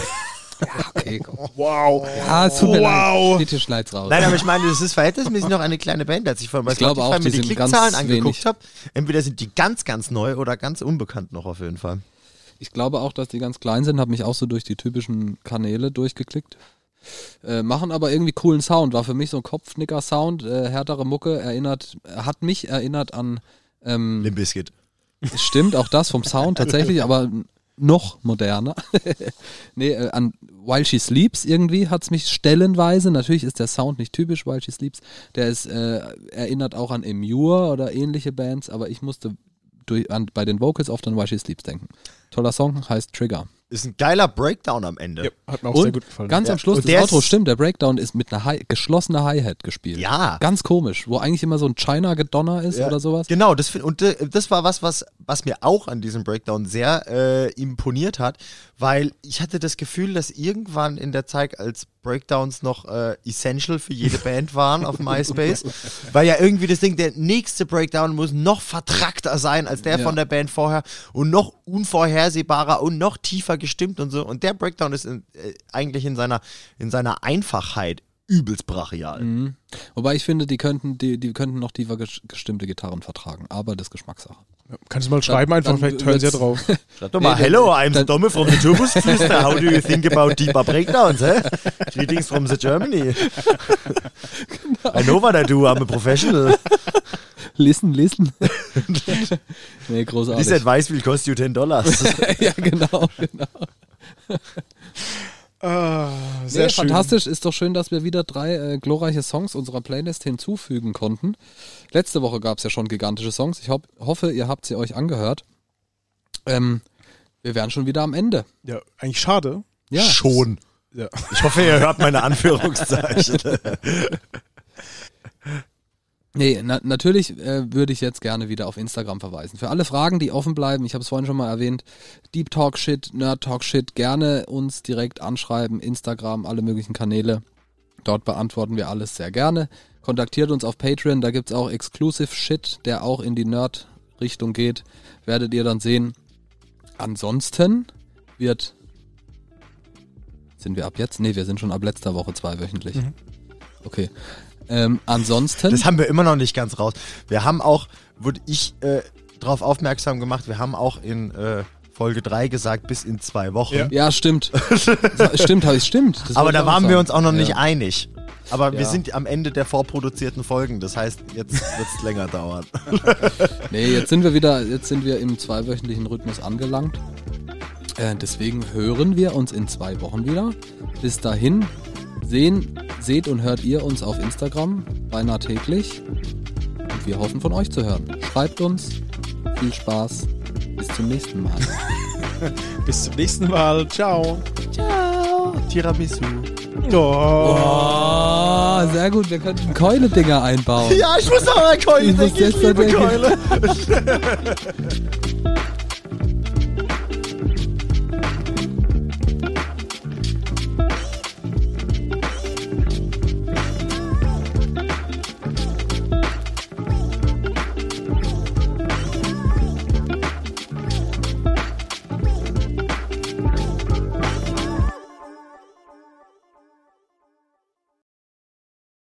ja, okay, komm. (laughs) Wow. Ja, es tut mir Wow. leid. Bitte schneid's raus. Nein, aber ich meine, das ist verhältnismäßig noch eine kleine Band. Als ich vorhin bei Ich glaube Spotify auch, mir die die Klickzahlen angeguckt habe, entweder sind die ganz, ganz neu oder ganz unbekannt noch auf jeden Fall. Ich glaube auch, dass die ganz klein sind, habe mich auch so durch die typischen Kanäle durchgeklickt. Äh, machen aber irgendwie coolen Sound. War für mich so ein Kopfnicker-Sound, äh, härtere Mucke, erinnert, hat mich erinnert an, ähm, Limp Bizkit. stimmt, auch das vom Sound tatsächlich, aber noch moderner. (laughs) nee, äh, an While She Sleeps irgendwie hat es mich stellenweise, natürlich ist der Sound nicht typisch While She Sleeps, der ist, äh, erinnert auch an Emure oder ähnliche Bands, aber ich musste durch, an, bei den Vocals oft an While She Sleeps denken. Toller Song, heißt Trigger. Ist ein geiler Breakdown am Ende. Ja, hat mir auch sehr Und gut gefallen. ganz Ja. am Schluss, Und das der Outro ist- stimmt, der Breakdown ist mit einer Hi geschlossener Hi-Hat gespielt. Ja. Ganz komisch, wo eigentlich immer so ein China-Gedonner ist Ja, oder sowas. Genau, das und äh, das war was, was, was mir auch an diesem Breakdown sehr äh, imponiert hat, weil ich hatte das Gefühl, dass irgendwann in der Zeit, als Breakdowns noch äh, essential für jede Band waren auf MySpace, weil ja irgendwie das Ding, der nächste Breakdown muss noch vertrackter sein als der Ja. von der Band vorher und noch unvorhersehbarer und noch tiefer gestimmt und so. Und der Breakdown ist in, äh, eigentlich in seiner, in seiner Einfachheit übelst brachial. Mhm. Wobei ich finde, die könnten, die, die könnten noch tiefer ges- gestimmte Gitarren vertragen, aber das ist Geschmackssache. Ja, Kannst du mal schreiben einfach, dann vielleicht hören sie ja drauf. (laughs) Schreib doch mal, Nee, hello, dann- I'm dann- Stomme from the Turbus Twister. How do you think about deeper breakdowns, eh? Greetings from the Germany. (laughs) I know what I do, I'm a professional. (laughs) Listen, listen. nee, großartig. This advice will cost you 10 dollars. ja, genau, genau. Ah, Sehr sehr schön. fantastisch. Ist doch schön, dass wir wieder drei äh, glorreiche Songs unserer Playlist hinzufügen konnten. Letzte Woche gab es ja schon gigantische Songs. Ich hopp, hoffe, ihr habt sie euch angehört. Ähm, wir wären schon wieder am Ende. Ja, eigentlich schade. Ja. Schon. Ja. Ich hoffe, ihr hört meine Anführungszeichen. (laughs) Nee, na, natürlich äh, würde ich jetzt gerne wieder auf Instagram verweisen. Für alle Fragen, die offen bleiben, ich habe es vorhin schon mal erwähnt, Deep Talk Shit, Nerd Talk Shit, gerne uns direkt anschreiben, Instagram, alle möglichen Kanäle. Dort beantworten wir alles sehr gerne. Kontaktiert uns auf Patreon, da gibt's auch Exclusive Shit, der auch in die Nerd-Richtung geht. Werdet ihr dann sehen. Ansonsten wird. Sind wir ab jetzt? Nee, wir sind schon ab letzter Woche zweiwöchentlich. Okay. Ähm, ansonsten. Das haben wir immer noch nicht ganz raus. Wir haben auch, wurde ich äh, darauf aufmerksam gemacht, wir haben auch in äh, Folge 3 gesagt, bis in zwei Wochen. Ja. Ja, stimmt. (laughs) stimmt, habe ich stimmt. Das Aber da waren wir sagen. uns auch noch nicht Ja. einig. Aber wir Ja. sind am Ende der vorproduzierten Folgen. Das heißt, jetzt wird es (laughs) länger dauern. (laughs) Nee, jetzt sind wir wieder, jetzt sind wir im zweiwöchentlichen Rhythmus angelangt. Äh, deswegen hören wir uns in zwei Wochen wieder. Bis dahin sehen, seht und hört ihr uns auf Instagram, beinahe täglich. Und wir hoffen von euch zu hören. Schreibt uns. Viel Spaß. Bis zum nächsten Mal. (laughs) Bis zum nächsten Mal. Ciao. Tiramisu. Oh. Oh, sehr gut. Wir könnten Keule-Dinger einbauen. Ja, ich muss noch mal Keule. Ich Ich liebe. Keule. (laughs)